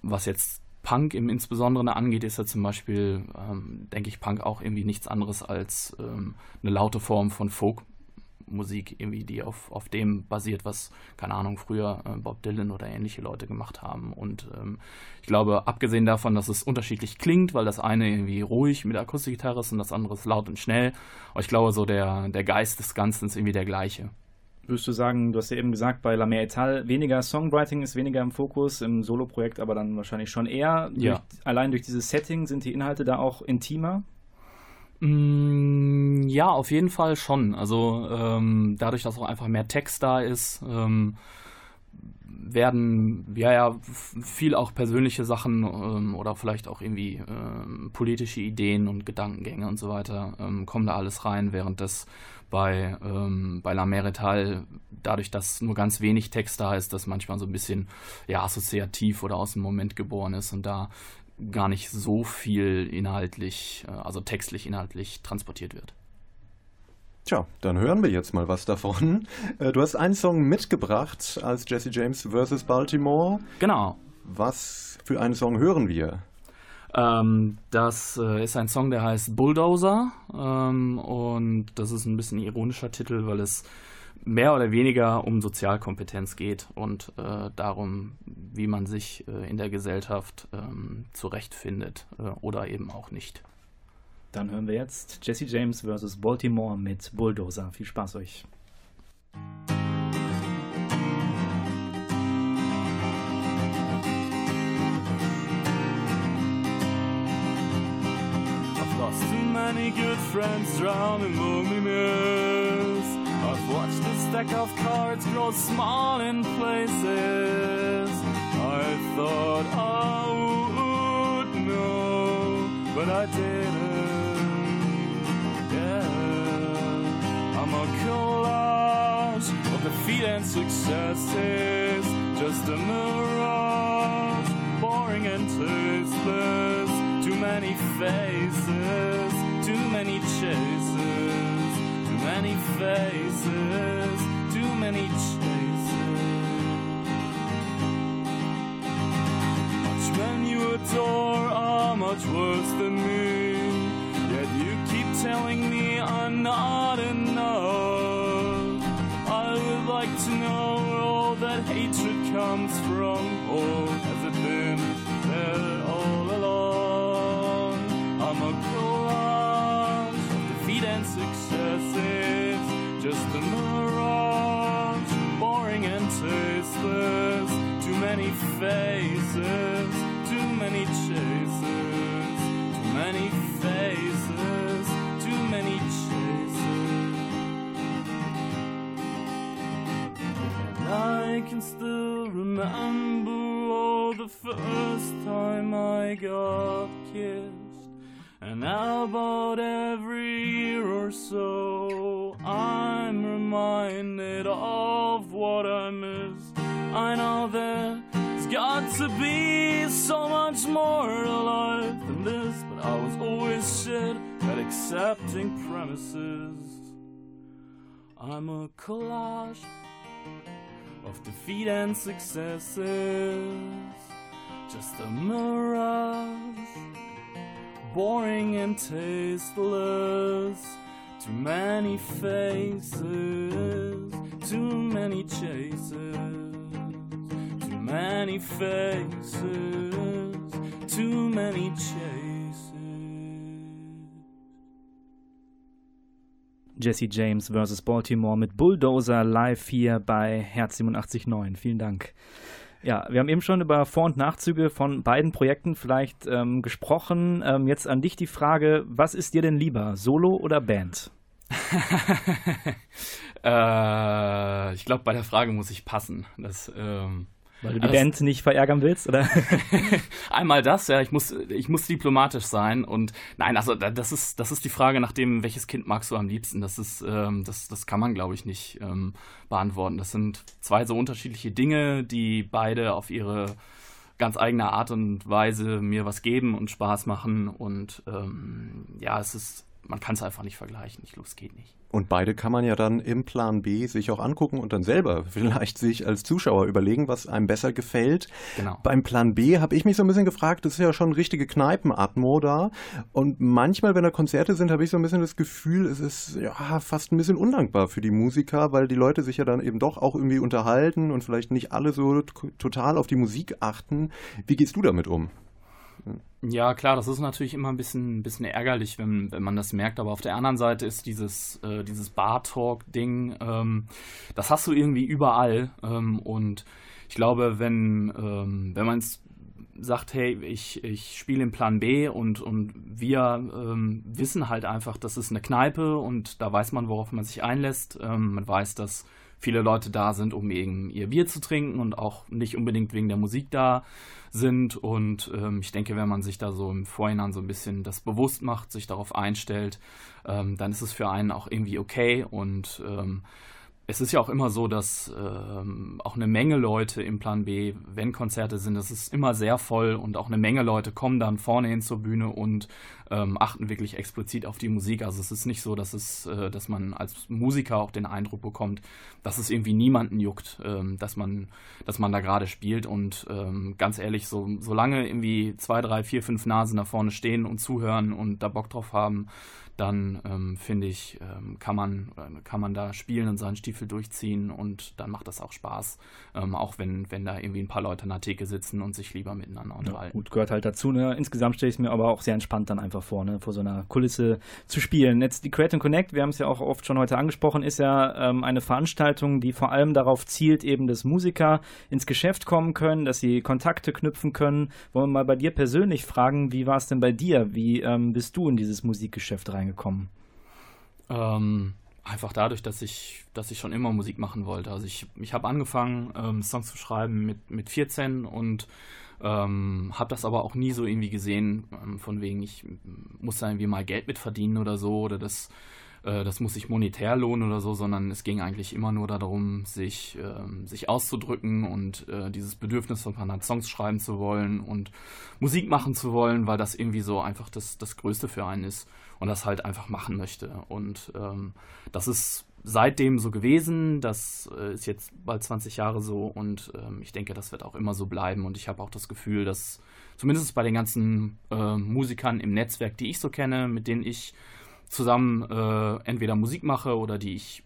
Speaker 12: was jetzt Punk im Insbesonderen angeht, ist ja zum Beispiel, ähm, denke ich, Punk auch irgendwie nichts anderes als ähm, eine laute Form von Folkmusik, irgendwie, die auf, auf dem basiert, was, keine Ahnung, früher äh, Bob Dylan oder ähnliche Leute gemacht haben. Und ähm, ich glaube, abgesehen davon, dass es unterschiedlich klingt, weil das eine irgendwie ruhig mit Akustikgitarre ist und das andere ist laut und schnell, aber ich glaube, so der, der Geist des Ganzen ist irgendwie der gleiche.
Speaker 5: Würdest du sagen, du hast ja eben gesagt, bei La Mer Etal weniger Songwriting ist weniger im Fokus, im Soloprojekt aber dann wahrscheinlich schon eher.
Speaker 12: Ja.
Speaker 5: Durch, allein durch dieses Setting sind die Inhalte da auch intimer?
Speaker 12: Mm, Ja, auf jeden Fall schon. Also ähm, dadurch, dass auch einfach mehr Text da ist, ähm, werden ja ja viel auch persönliche Sachen ähm, oder vielleicht auch irgendwie ähm, politische Ideen und Gedankengänge und so weiter ähm, kommen da alles rein, während das bei ähm, bei La Merital dadurch, dass nur ganz wenig Text da ist, das manchmal so ein bisschen ja assoziativ oder aus dem Moment geboren ist und da gar nicht so viel inhaltlich, äh, also textlich inhaltlich transportiert wird.
Speaker 3: Tja, dann hören wir jetzt mal was davon. Äh, Du hast einen Song mitgebracht als Jesse James vs. Baltimore.
Speaker 12: Genau.
Speaker 3: Was für einen Song hören wir?
Speaker 12: Ähm, das äh, ist ein Song, der heißt Bulldozer ähm, und das ist ein bisschen ironischer Titel, weil es mehr oder weniger um Sozialkompetenz geht und äh, darum, wie man sich äh, in der Gesellschaft ähm, zurechtfindet äh, oder eben auch nicht.
Speaker 5: Dann hören wir jetzt Jesse James vs. Baltimore mit Bulldozer. Viel Spaß euch.
Speaker 13: Lost too many good friends drowned in loneliness.
Speaker 12: I've watched the stack of cards grow small in places. I thought I would know, but I didn't. Yeah, I'm a collage of defeat and successes, just a mirage, boring and tasteless. Too many faces, too many chases, too many faces, too many chases. Much when you adore are much worse than me. Yet you keep telling me I'm not enough. I would like to know where all that hatred comes from. Faces, too many chases, too many faces, too many chases. And I can still remember oh, the first time I got kissed. And now about every year or so, I'm reminded of what I missed. I know there's got to be so much more alive than this, but I was always shit at accepting premises. I'm a collage of defeat and successes, just a mirage, boring and tasteless. Too many faces, too many chases, many faces, too many chases.
Speaker 5: Jesse James vs. Baltimore mit Bulldozer live hier bei Herz 87.9. Vielen Dank. Ja, wir haben eben schon über Vor- und Nachzüge von beiden Projekten vielleicht ähm, gesprochen. Ähm, jetzt an dich die Frage, was ist dir denn lieber, Solo oder Band?
Speaker 12: äh, ich glaube, bei der Frage muss ich passen. Das, ähm,
Speaker 5: Weil du die
Speaker 12: das-
Speaker 5: Band nicht verärgern willst, oder?
Speaker 12: Einmal das, ja, ich muss, ich muss diplomatisch sein und nein, also da- das ist, das ist die Frage nach dem, welches Kind magst du am liebsten. Das ist, ähm, das, das kann man, glaube ich, nicht ähm, beantworten. Das sind zwei so unterschiedliche Dinge, die beide auf ihre ganz eigene Art und Weise mir was geben und Spaß machen und ähm, ja, es ist, man kann es einfach nicht vergleichen. Ich glaube, es geht nicht.
Speaker 3: Und beide kann man ja dann im Plan B sich auch angucken und dann selber vielleicht sich als Zuschauer überlegen, was einem besser gefällt.
Speaker 12: Genau.
Speaker 3: Beim Plan B habe ich mich so ein bisschen gefragt, das ist ja schon richtige Kneipenatmo da. Und manchmal, wenn da Konzerte sind, habe ich so ein bisschen das Gefühl, es ist ja fast ein bisschen undankbar für die Musiker, weil die Leute sich ja dann eben doch auch irgendwie unterhalten und vielleicht nicht alle so total auf die Musik achten. Wie gehst du damit um?
Speaker 12: Ja, klar, das ist natürlich immer ein bisschen, ein bisschen ärgerlich, wenn, wenn man das merkt. Aber auf der anderen Seite ist dieses, äh, dieses Bar-Talk-Ding, ähm, das hast du irgendwie überall. Ähm, und ich glaube, wenn, ähm, wenn man es sagt, hey, ich, ich spiele im Plan B und, und wir ähm, wissen halt einfach, das ist eine Kneipe und da weiß man, worauf man sich einlässt. Ähm, man weiß, dass viele Leute da sind, um eben ihr Bier zu trinken und auch nicht unbedingt wegen der Musik da sind. Und ähm, ich denke, wenn man sich da so im Vorhinein so ein bisschen das bewusst macht, sich darauf einstellt, ähm, dann ist es für einen auch irgendwie okay. Und ähm, es ist ja auch immer so, dass ähm, auch eine Menge Leute im Plan B, wenn Konzerte sind, das ist immer sehr voll und auch eine Menge Leute kommen dann vorne hin zur Bühne und ähm, achten wirklich explizit auf die Musik. Also es ist nicht so, dass es, äh, dass man als Musiker auch den Eindruck bekommt, dass es irgendwie niemanden juckt, ähm, dass man, dass man da gerade spielt. Und ähm, ganz ehrlich, so solange irgendwie zwei, drei, vier, fünf Nasen da vorne stehen und zuhören und da Bock drauf haben, dann ähm, finde ich, ähm, kann, man, äh, kann man da spielen und seinen Stiefel durchziehen und dann macht das auch Spaß. Ähm, auch wenn, wenn da irgendwie ein paar Leute an der Theke sitzen und sich lieber miteinander
Speaker 5: Ja,
Speaker 12: unterhalten.
Speaker 5: gut, gehört halt dazu. Ne? Insgesamt stelle ich es mir aber auch sehr entspannt dann einfach vor, ne? vor so einer Kulisse zu spielen. Jetzt die Create and Connect, wir haben es ja auch oft schon heute angesprochen, ist ja ähm, eine Veranstaltung, die vor allem darauf zielt, eben, dass Musiker ins Geschäft kommen können, dass sie Kontakte knüpfen können. Wollen wir mal bei dir persönlich fragen, wie war es denn bei dir? Wie ähm, bist du in dieses Musikgeschäft reingekommen?
Speaker 12: Ähm, einfach dadurch, dass ich, dass ich schon immer Musik machen wollte. Also ich, ich habe angefangen, ähm, Songs zu schreiben mit, mit 14 und ähm, habe das aber auch nie so irgendwie gesehen, ähm, von wegen, ich muss da irgendwie mal Geld mit verdienen oder so oder das, äh, das muss sich monetär lohnen oder so, sondern es ging eigentlich immer nur darum, sich, ähm, sich auszudrücken und äh, dieses Bedürfnis von hat, Songs schreiben zu wollen und Musik machen zu wollen, weil das irgendwie so einfach das, das Größte für einen ist und das halt einfach machen möchte. Und ähm, das ist seitdem so gewesen. Das äh, ist jetzt bald 20 Jahre so und ähm, ich denke, das wird auch immer so bleiben. Und ich habe auch das Gefühl, dass zumindest bei den ganzen äh, Musikern im Netzwerk, die ich so kenne, mit denen ich zusammen äh, entweder Musik mache oder die ich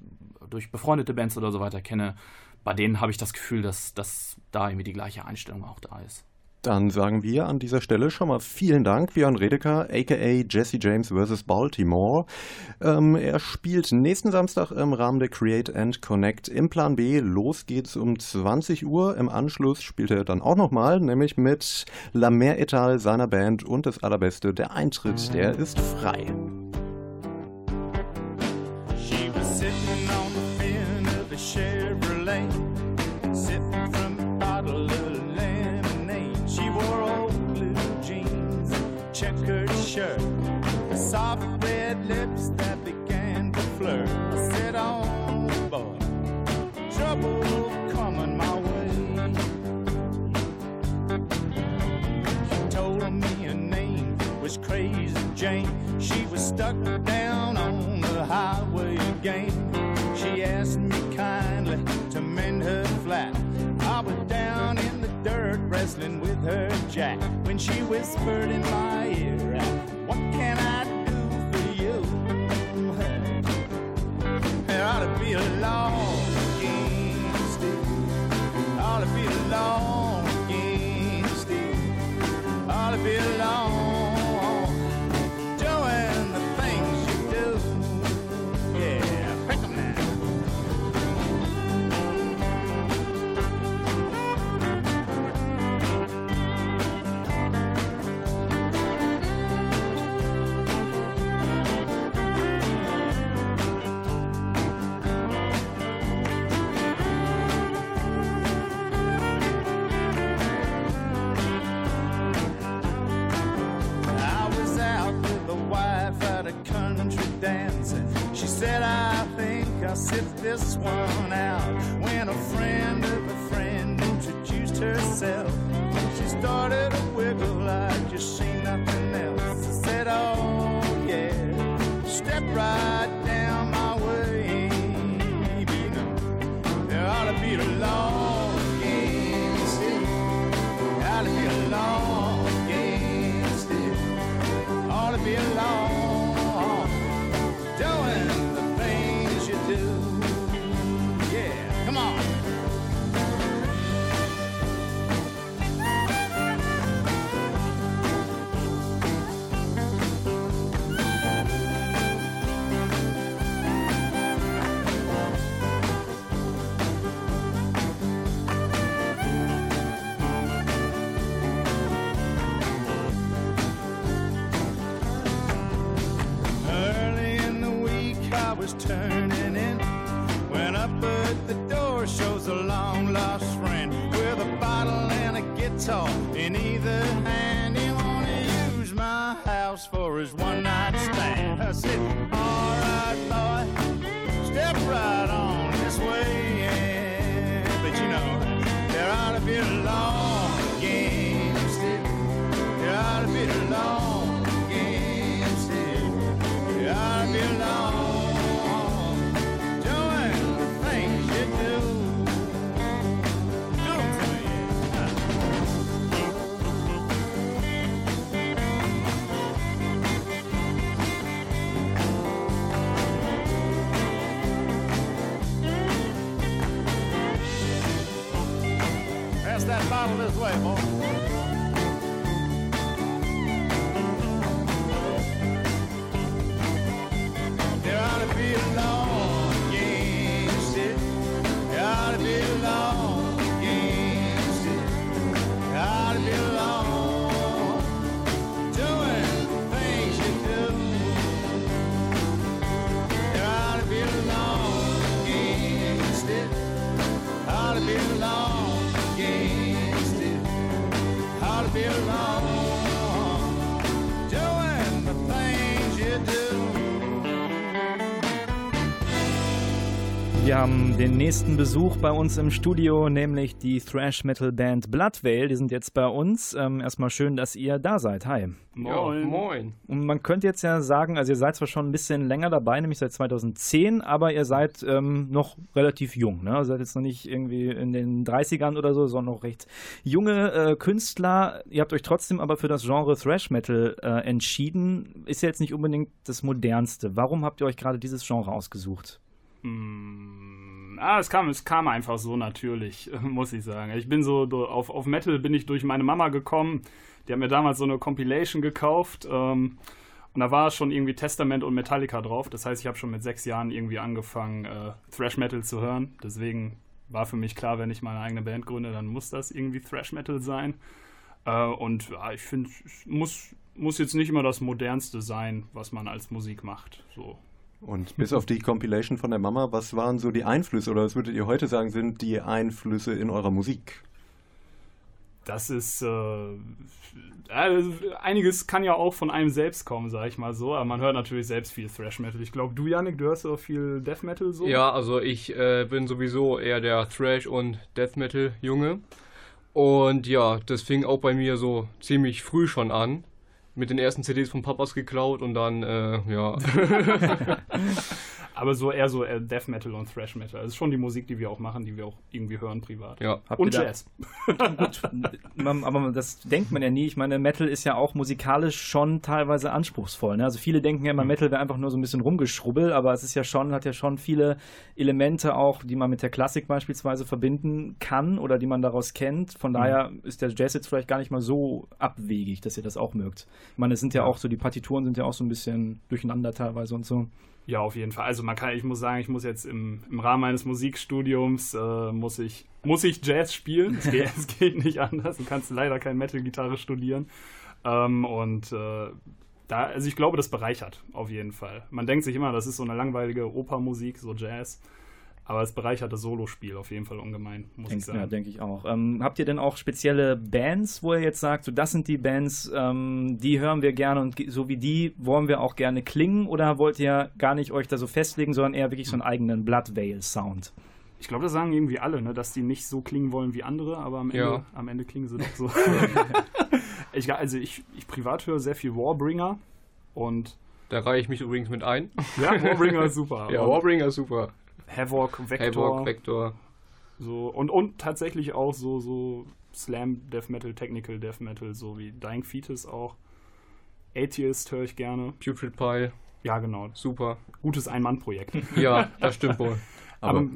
Speaker 12: durch befreundete Bands oder so weiter kenne, bei denen habe ich das Gefühl, dass, dass da irgendwie die gleiche Einstellung auch da ist.
Speaker 3: Dann sagen wir an dieser Stelle schon mal vielen Dank, Björn Redeker, aka Jesse James vs. Baltimore. Ähm, er spielt nächsten Samstag im Rahmen der Create and Connect im Plan B. Los geht's um 20 Uhr. Im Anschluss spielt er dann auch nochmal, nämlich mit La Mer Etal, seiner Band und das Allerbeste. Der Eintritt, der ist frei.
Speaker 14: Chevrolet, sipping from a bottle of lemonade. She wore old blue jeans, checkered shirt, soft red lips that began to flirt. I said, Oh boy, trouble coming my way. She told me her name was Crazy Jane. She was stuck down on the highway again. She asked me kindly to mend her flat. I was down in the dirt wrestling with her jack when she whispered in my ear, What can I do for you? There ought to be a law against it. Ought to be a law said, I think I'll sit this one out. When a friend of a friend introduced herself, she started to wiggle like just seen nothing else. I said, Oh, yeah, step right down my way. You there ought to be a law shows a long lost friend with a bottle and a guitar in either hand. He wanna use my house for his one night stand. I said,
Speaker 5: Oh. Haben den nächsten Besuch bei uns im Studio, nämlich die Thrash Metal Band Bloodveil. Die sind jetzt bei uns. Ähm, erstmal schön, dass ihr da seid. Hi.
Speaker 15: Moin. Moin.
Speaker 5: Und man könnte jetzt ja sagen, also ihr seid zwar schon ein bisschen länger dabei, nämlich seit 2010, aber ihr seid ähm, noch relativ jung. Ne? Ihr seid jetzt noch nicht irgendwie in den 30ern oder so, sondern noch recht junge äh, Künstler. Ihr habt euch trotzdem aber für das Genre Thrash Metal äh, entschieden. Ist ja jetzt nicht unbedingt das modernste. Warum habt ihr euch gerade dieses Genre ausgesucht?
Speaker 15: Mm, ah, es kam, es kam einfach so natürlich, muss ich sagen. Ich bin so auf, auf Metal bin ich durch meine Mama gekommen. Die hat mir damals so eine Compilation gekauft. Ähm, und da war schon irgendwie Testament und Metallica drauf. Das heißt, ich habe schon mit sechs Jahren irgendwie angefangen, äh, Thrash Metal zu hören. Deswegen war für mich klar, wenn ich meine eigene Band gründe, dann muss das irgendwie Thrash Metal sein. Äh, und ja, ich finde, muss, muss jetzt nicht immer das Modernste sein, was man als Musik macht. So.
Speaker 3: Und bis auf die Compilation von der Mama, was waren so die Einflüsse oder was würdet ihr heute sagen, sind die Einflüsse in eurer Musik?
Speaker 15: Das ist äh, äh, einiges kann ja auch von einem selbst kommen, sag ich mal so, aber man hört natürlich selbst viel Thrash Metal. Ich glaube, du Yannick, du hörst auch viel Death Metal so?
Speaker 16: Ja, also ich äh, bin sowieso eher der Thrash und Death Metal Junge. Und ja, das fing auch bei mir so ziemlich früh schon an mit den ersten CDs von Papas geklaut und dann, äh, ja.
Speaker 15: Aber so eher so Death Metal und Thrash Metal. Das ist schon die Musik, die wir auch machen, die wir auch irgendwie hören privat.
Speaker 16: Ja.
Speaker 15: Habt und Jazz.
Speaker 5: Gut, aber das denkt man ja nie. Ich meine, Metal ist ja auch musikalisch schon teilweise anspruchsvoll. Ne? Also viele denken ja immer, Metal wäre einfach nur so ein bisschen rumgeschrubbel, aber es ist ja schon, hat ja schon viele Elemente auch, die man mit der Klassik beispielsweise verbinden kann oder die man daraus kennt. Von mhm. daher ist der Jazz jetzt vielleicht gar nicht mal so abwegig, dass ihr das auch mögt. Ich meine, es sind ja auch so, die Partituren sind ja auch so ein bisschen durcheinander teilweise und so.
Speaker 15: Ja, auf jeden Fall. Also man kann, ich muss sagen, ich muss jetzt im, im Rahmen meines Musikstudiums äh, muss ich muss ich Jazz spielen. Es geht, es geht nicht anders. Du kannst leider kein Metal-Gitarre studieren. Ähm, und äh, da, also ich glaube, das bereichert auf jeden Fall. Man denkt sich immer, das ist so eine langweilige Opermusik, so Jazz. Aber es bereichert das Solospiel auf jeden Fall ungemein, muss
Speaker 5: Denk,
Speaker 15: ich sagen.
Speaker 5: Ja, denke ich auch. Ähm, habt ihr denn auch spezielle Bands, wo ihr jetzt sagt, so das sind die Bands, ähm, die hören wir gerne und so wie die wollen wir auch gerne klingen? Oder wollt ihr gar nicht euch da so festlegen, sondern eher wirklich so einen eigenen Blood Veil Sound?
Speaker 15: Ich glaube, das sagen irgendwie alle, ne, dass die nicht so klingen wollen wie andere, aber am Ende,
Speaker 16: Ja.
Speaker 15: am Ende klingen sie doch so. ich, also ich, ich privat höre sehr viel Warbringer und
Speaker 16: Da reihe ich mich übrigens mit ein.
Speaker 15: ja, Warbringer ist super.
Speaker 16: Ja, Warbringer ist super.
Speaker 15: Havoc, Vector.
Speaker 16: Havoc, Vector.
Speaker 15: So, und, und tatsächlich auch so, so Slam Death Metal, Technical Death Metal, so wie Dying Fetus auch. Atheist höre ich gerne.
Speaker 16: Putrid Pile.
Speaker 15: Ja, genau.
Speaker 16: Super.
Speaker 15: Gutes Ein-Mann-Projekt.
Speaker 16: Ja, das stimmt wohl.
Speaker 3: Aber
Speaker 15: Aber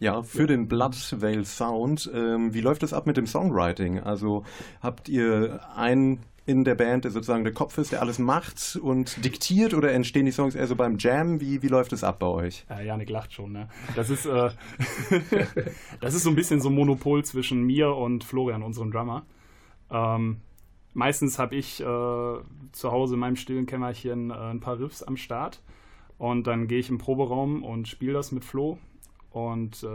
Speaker 3: ja, für den Blood Veil Sound, ähm, wie läuft das ab mit dem Songwriting? Also habt ihr einen in der Band, der sozusagen der Kopf ist, der alles macht und diktiert oder entstehen die Songs eher so beim Jam? Wie, wie läuft es ab bei euch?
Speaker 15: Ja, Janik lacht schon, ne? Das ist, äh, das ist so ein bisschen so ein Monopol zwischen mir und Florian, unserem Drummer. Ähm, meistens habe ich äh, zu Hause in meinem stillen Kämmerchen äh, ein paar Riffs am Start und dann gehe ich im Proberaum und spiele das mit Flo und äh,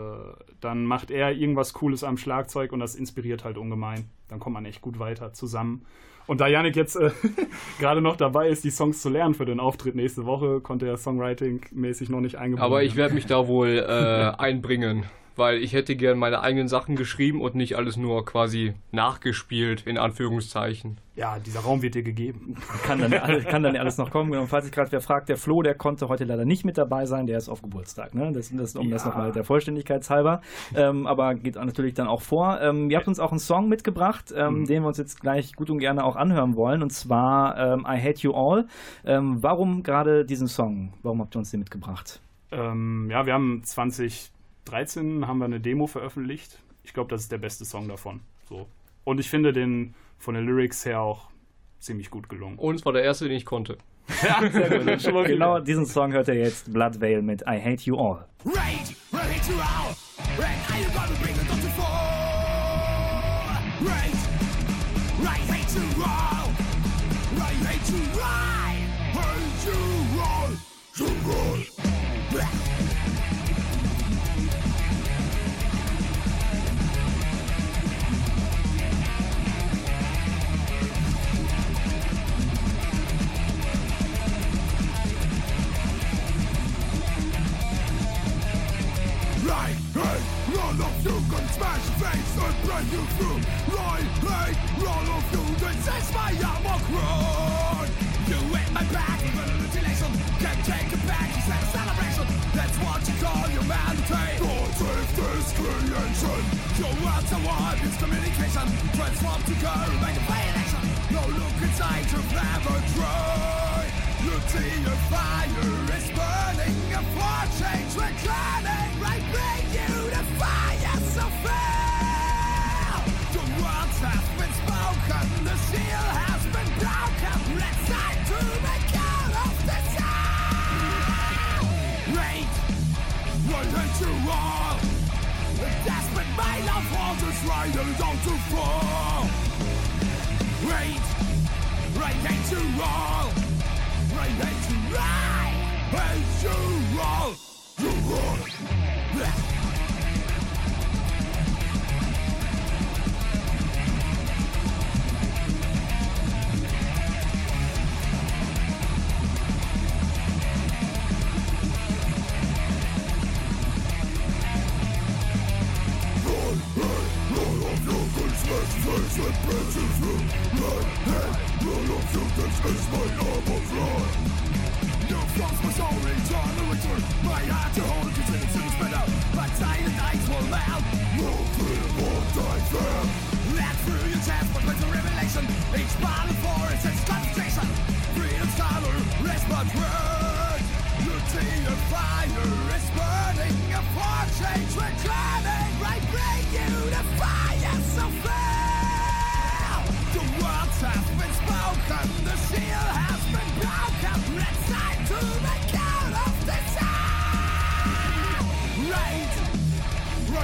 Speaker 15: dann macht er irgendwas Cooles am Schlagzeug und das inspiriert halt ungemein. Dann kommt man echt gut weiter zusammen. Und da Janik jetzt äh, gerade noch dabei ist, die Songs zu lernen für den Auftritt nächste Woche, konnte er Songwriting-mäßig noch nicht eingebaut
Speaker 16: Aber ich werde mich da wohl äh, einbringen, weil ich hätte gern meine eigenen Sachen geschrieben und nicht alles nur quasi nachgespielt, in Anführungszeichen.
Speaker 15: Ja, dieser Raum wird dir gegeben.
Speaker 5: Kann dann, alles- kann dann alles noch kommen. Und falls sich gerade wer fragt, der Flo, der konnte heute leider nicht mit dabei sein, der ist auf Geburtstag. Ne? Das, das, um das
Speaker 15: Ja.
Speaker 5: nochmal der Vollständigkeit halber. Ähm, aber geht natürlich dann auch vor. Ähm, ihr habt uns auch einen Song mitgebracht, ähm, den wir uns jetzt gleich gut und gerne auch anhören wollen. Und zwar ähm, I Hate You All. Ähm, warum gerade diesen Song? Warum habt ihr uns den mitgebracht?
Speaker 15: Ähm, ja, wir haben 2013 haben wir eine Demo veröffentlicht. Ich glaube, das ist der beste Song davon. So. Und ich finde den von den Lyrics her auch ziemlich gut gelungen.
Speaker 16: Und es war der erste, den ich konnte.
Speaker 15: Ja.
Speaker 5: Genau diesen Song hört ihr jetzt, Blood Veil mit I Hate You All.
Speaker 9: Rage, will hit you all. When are you gonna bring up to fall? Rage, right, hate you all. Right, hate you right. Hate you all. You roll. through. I hate all of you. This is my armor crown. You hit my back, mutilation can't take it back. It's a celebration. That's what you call humanity. God save this creation. Your words are one, communication. Transform to go, make a violation. No look inside, you've never tried. You see your fire is burning, a fortune returning. Right, bring all? The desperate my love for this rider down to fall. Wait, right hate you all. Right hate you, right hate you all. Fire is burning. A fortune returning.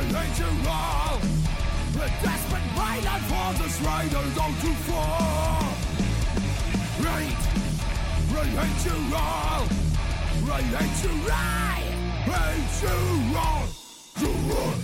Speaker 9: Right, hate you all. The desperate violent forces rider go to fall. Right, right, hate you all. Right, hate you, right, hate you all. You all.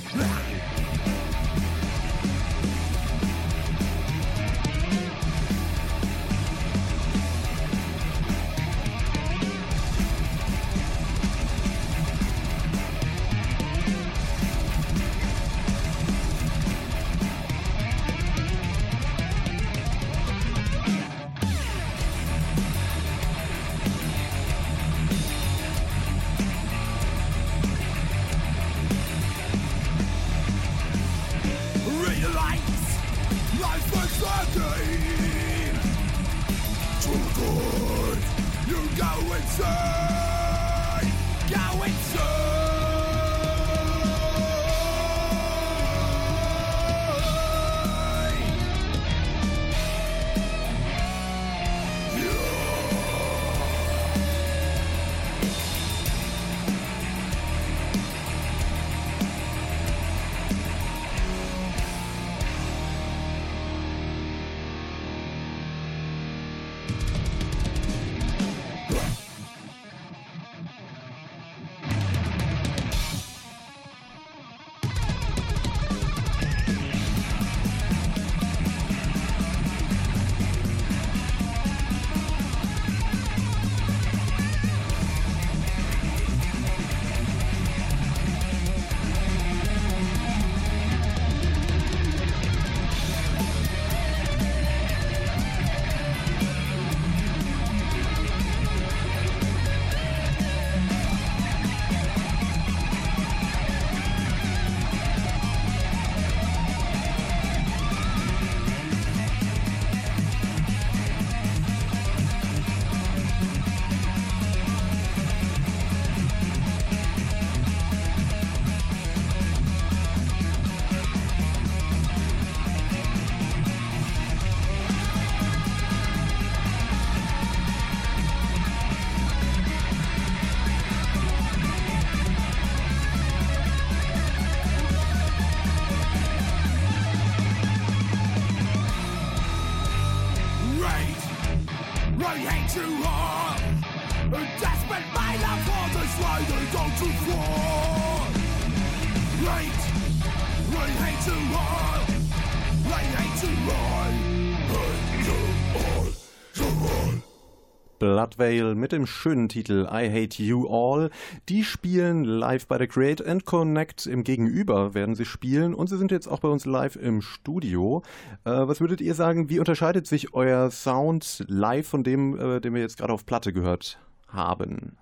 Speaker 3: Bloodveil mit dem schönen Titel I Hate You All. Die spielen live bei der Create and Connect. Im Gegenüber werden sie spielen und sie sind jetzt auch bei uns live im Studio. Äh, was würdet ihr sagen, wie unterscheidet sich euer Sound live von dem, äh, den wir jetzt gerade auf Platte gehört haben?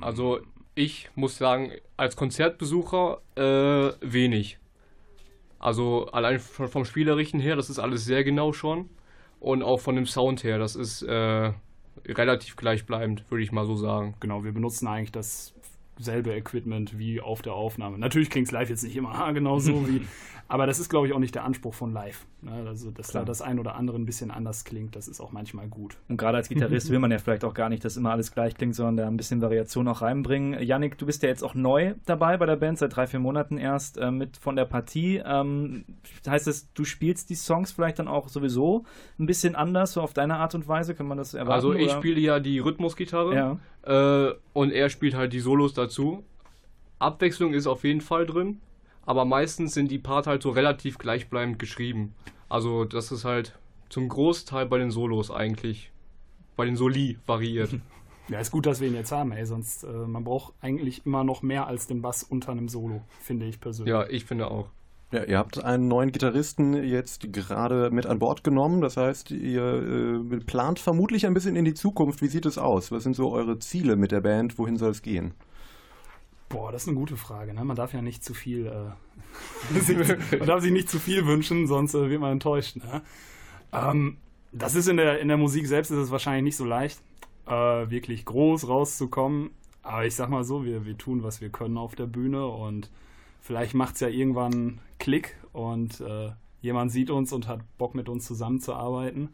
Speaker 16: Also ich muss sagen, als Konzertbesucher äh, wenig. Also allein vom Spielerischen her, das ist alles sehr genau schon. Und auch von dem Sound her, das ist äh, relativ gleichbleibend, würde ich mal so sagen.
Speaker 13: Genau, wir benutzen eigentlich dasselbe Equipment wie auf der Aufnahme. Natürlich klingt es live jetzt nicht immer genau so wie, aber das ist, glaube ich, auch nicht der Anspruch von live. Ne? Also, dass
Speaker 5: Klar.
Speaker 13: da das ein oder andere ein bisschen anders klingt, das ist auch manchmal gut.
Speaker 5: Und gerade als Gitarrist will man ja vielleicht auch gar nicht, dass immer alles gleich klingt, sondern da ein bisschen Variation auch reinbringen. Yannick, du bist ja jetzt auch neu dabei bei der Band, seit drei, vier Monaten erst äh, mit von der Partie. Ähm, heißt das, du spielst die Songs vielleicht dann auch sowieso ein bisschen anders, so auf deine Art und Weise? Kann man das erwarten?
Speaker 16: Also ich
Speaker 5: oder?
Speaker 16: spiele ja die Rhythmusgitarre
Speaker 5: Ja.
Speaker 16: Äh, und er spielt halt die Solos dazu. Abwechslung ist auf jeden Fall drin, aber meistens sind die Part halt so relativ gleichbleibend geschrieben. Also das ist halt zum Großteil bei den Solos eigentlich, bei den Soli variiert.
Speaker 13: Ja, ist gut, dass wir ihn jetzt haben, ey, sonst äh, man braucht eigentlich immer noch mehr als den Bass unter einem Solo, finde ich persönlich.
Speaker 16: ja, ich finde auch.
Speaker 3: Ja, ihr habt einen neuen Gitarristen jetzt gerade mit an Bord genommen. Das heißt, ihr äh, plant vermutlich ein bisschen in die Zukunft. Wie sieht es aus? Was sind so eure Ziele mit der Band? Wohin soll es gehen?
Speaker 13: Boah, das ist eine gute Frage. Ne? Man darf ja nicht zu viel, äh, man darf sich nicht zu viel wünschen, sonst äh, wird man enttäuscht. Ne? Ähm, das ist in der, in der Musik selbst ist es wahrscheinlich nicht so leicht, äh, wirklich groß rauszukommen. Aber ich sag mal so, wir, wir tun, was wir können auf der Bühne und vielleicht macht es ja irgendwann Klick und äh, jemand sieht uns und hat Bock mit uns zusammenzuarbeiten.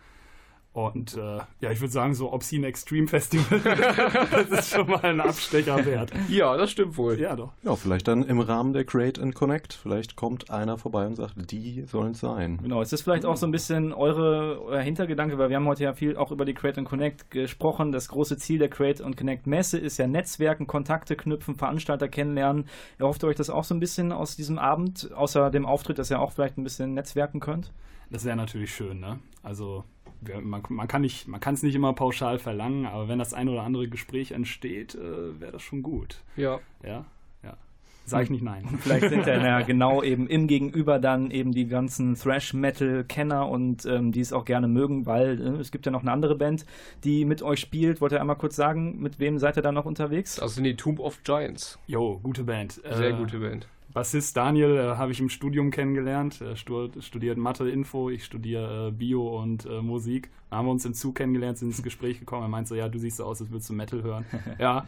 Speaker 13: Und äh, ja, ich würde sagen, so Obscene Extreme Festival, das ist schon mal ein Abstecher wert.
Speaker 16: Ja, das stimmt wohl.
Speaker 13: Ja, doch.
Speaker 3: Ja, vielleicht dann im Rahmen der Create and Connect. Vielleicht kommt einer vorbei und sagt, die sollen es sein.
Speaker 5: Genau, ist das vielleicht auch so ein bisschen eure, euer Hintergedanke, weil wir haben heute ja viel auch über die Create and Connect gesprochen. Das große Ziel der Create and Connect Messe ist ja Netzwerken, Kontakte knüpfen, Veranstalter kennenlernen. Erhofft ihr euch das auch so ein bisschen aus diesem Abend, außer dem Auftritt, dass ihr auch vielleicht ein bisschen netzwerken könnt?
Speaker 13: Das wäre natürlich schön, ne? Also man, man kann nicht, man kann es nicht immer pauschal verlangen, aber wenn das ein oder andere Gespräch entsteht, äh, wäre das schon gut.
Speaker 16: Ja.
Speaker 13: Ja, ja. Sag ich nicht nein.
Speaker 5: Vielleicht sind ja, ja genau eben im Gegenüber dann eben die ganzen Thrash-Metal-Kenner und ähm, die es auch gerne mögen, weil äh, es gibt ja noch eine andere Band, die mit euch spielt. Wollt ihr einmal kurz sagen, mit wem seid ihr da noch unterwegs?
Speaker 16: Das sind die Tomb of Giants.
Speaker 13: Jo, gute Band.
Speaker 16: Sehr
Speaker 13: Äh,
Speaker 16: gute Band.
Speaker 13: Bassist Daniel äh, habe ich im Studium kennengelernt. Er stu studiert Mathe-Info, ich studiere äh, Bio und äh, Musik. Da haben wir uns im Zug kennengelernt, sind ins Gespräch gekommen. Er meinte so, ja, du siehst so aus, als würdest du Metal hören. ja,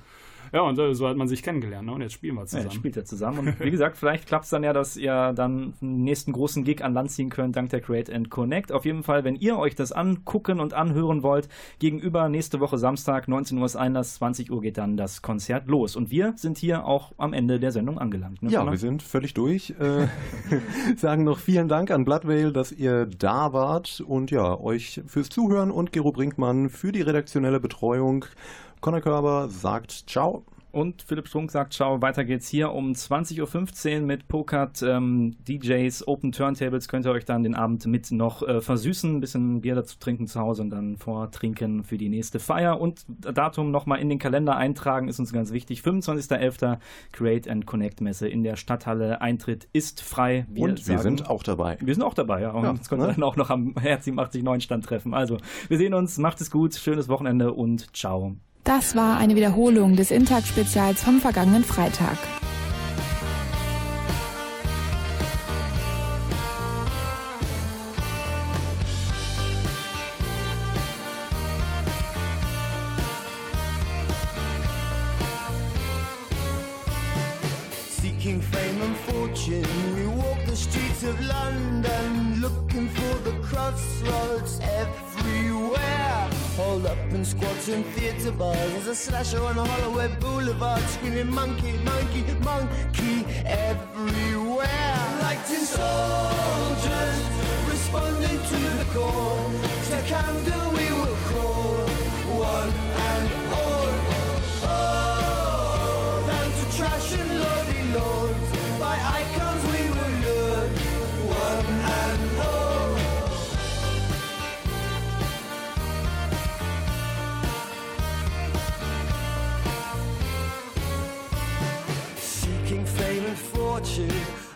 Speaker 13: ja, und so hat man sich kennengelernt. Ne? Und jetzt spielen wir
Speaker 5: Ja,
Speaker 13: zusammen.
Speaker 5: jetzt spielt ihr zusammen. Und wie gesagt, vielleicht klappt es dann ja, dass ihr dann einen nächsten großen Gig an Land ziehen könnt, dank der Create and Connect. Auf jeden Fall, wenn ihr euch das angucken und anhören wollt, gegenüber nächste Woche Samstag, 19 Uhr ist Einlass, 20 Uhr geht dann das Konzert los. Und wir sind hier auch am Ende der Sendung angelangt. Ne,
Speaker 3: Ja,
Speaker 5: Sonne?
Speaker 3: wir sind völlig durch. Äh, sagen noch vielen Dank an Bloodveil, dass ihr da wart und ja, euch fürs Zuhören und Gero Brinkmann für die redaktionelle Betreuung. Conor Körber sagt Ciao.
Speaker 5: Und Philipp Strunk sagt Ciao. Weiter geht's hier um 20.15 Uhr mit Pokat, ähm, DJs, Open Turntables. Könnt ihr euch dann den Abend mit noch äh, versüßen, ein bisschen Bier dazu trinken zu Hause und dann vortrinken für die nächste Feier. Und Datum nochmal in den Kalender eintragen ist uns ganz wichtig. 25.11. Create and Connect Messe in der Stadthalle. Eintritt ist frei.
Speaker 3: und wir sind auch dabei.
Speaker 5: Wir sind auch dabei, ja. Und
Speaker 3: Ja,
Speaker 5: uns könnt ihr
Speaker 3: ne?
Speaker 5: dann auch noch am Herz 89 Stand treffen. Also, wir sehen uns. Macht es gut. Schönes Wochenende und ciao.
Speaker 1: Das war eine Wiederholung des Intakt-Spezials vom vergangenen Freitag.
Speaker 11: And squats in theatre bars. There's a slasher on Holloway Boulevard, screaming monkey, monkey, monkey everywhere. Like tin soldiers, responding to the call. To Camden fortune.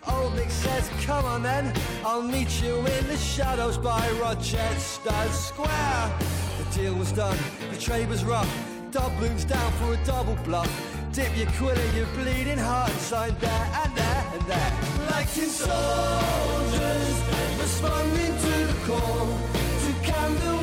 Speaker 11: Old Nick says, come on then, I'll meet you in the shadows by Rochester Square. The deal was done, the trade was rough. Dublin's down for a double bluff. Dip your quill in your bleeding heart, sign there and there and there. Like tin soldiers, responding to the call. To Camden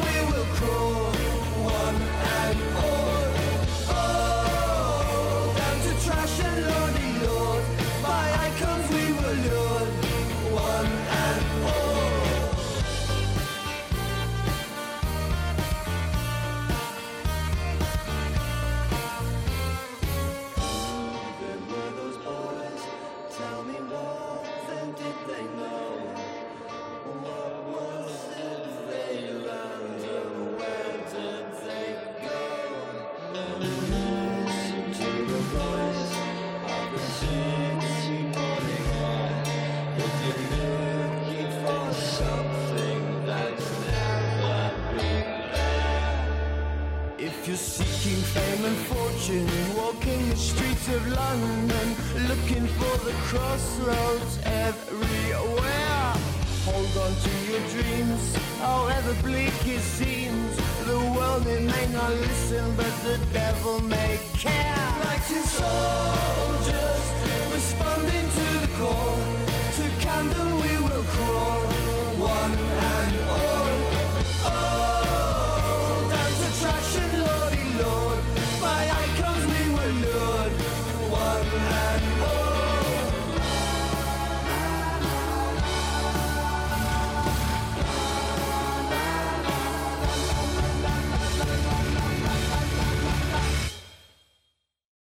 Speaker 11: looking for the crossroads everywhere. Hold on to your dreams, however bleak it seems. The world it may not listen, but the devil may care. Like two soldiers responding to the call to candle.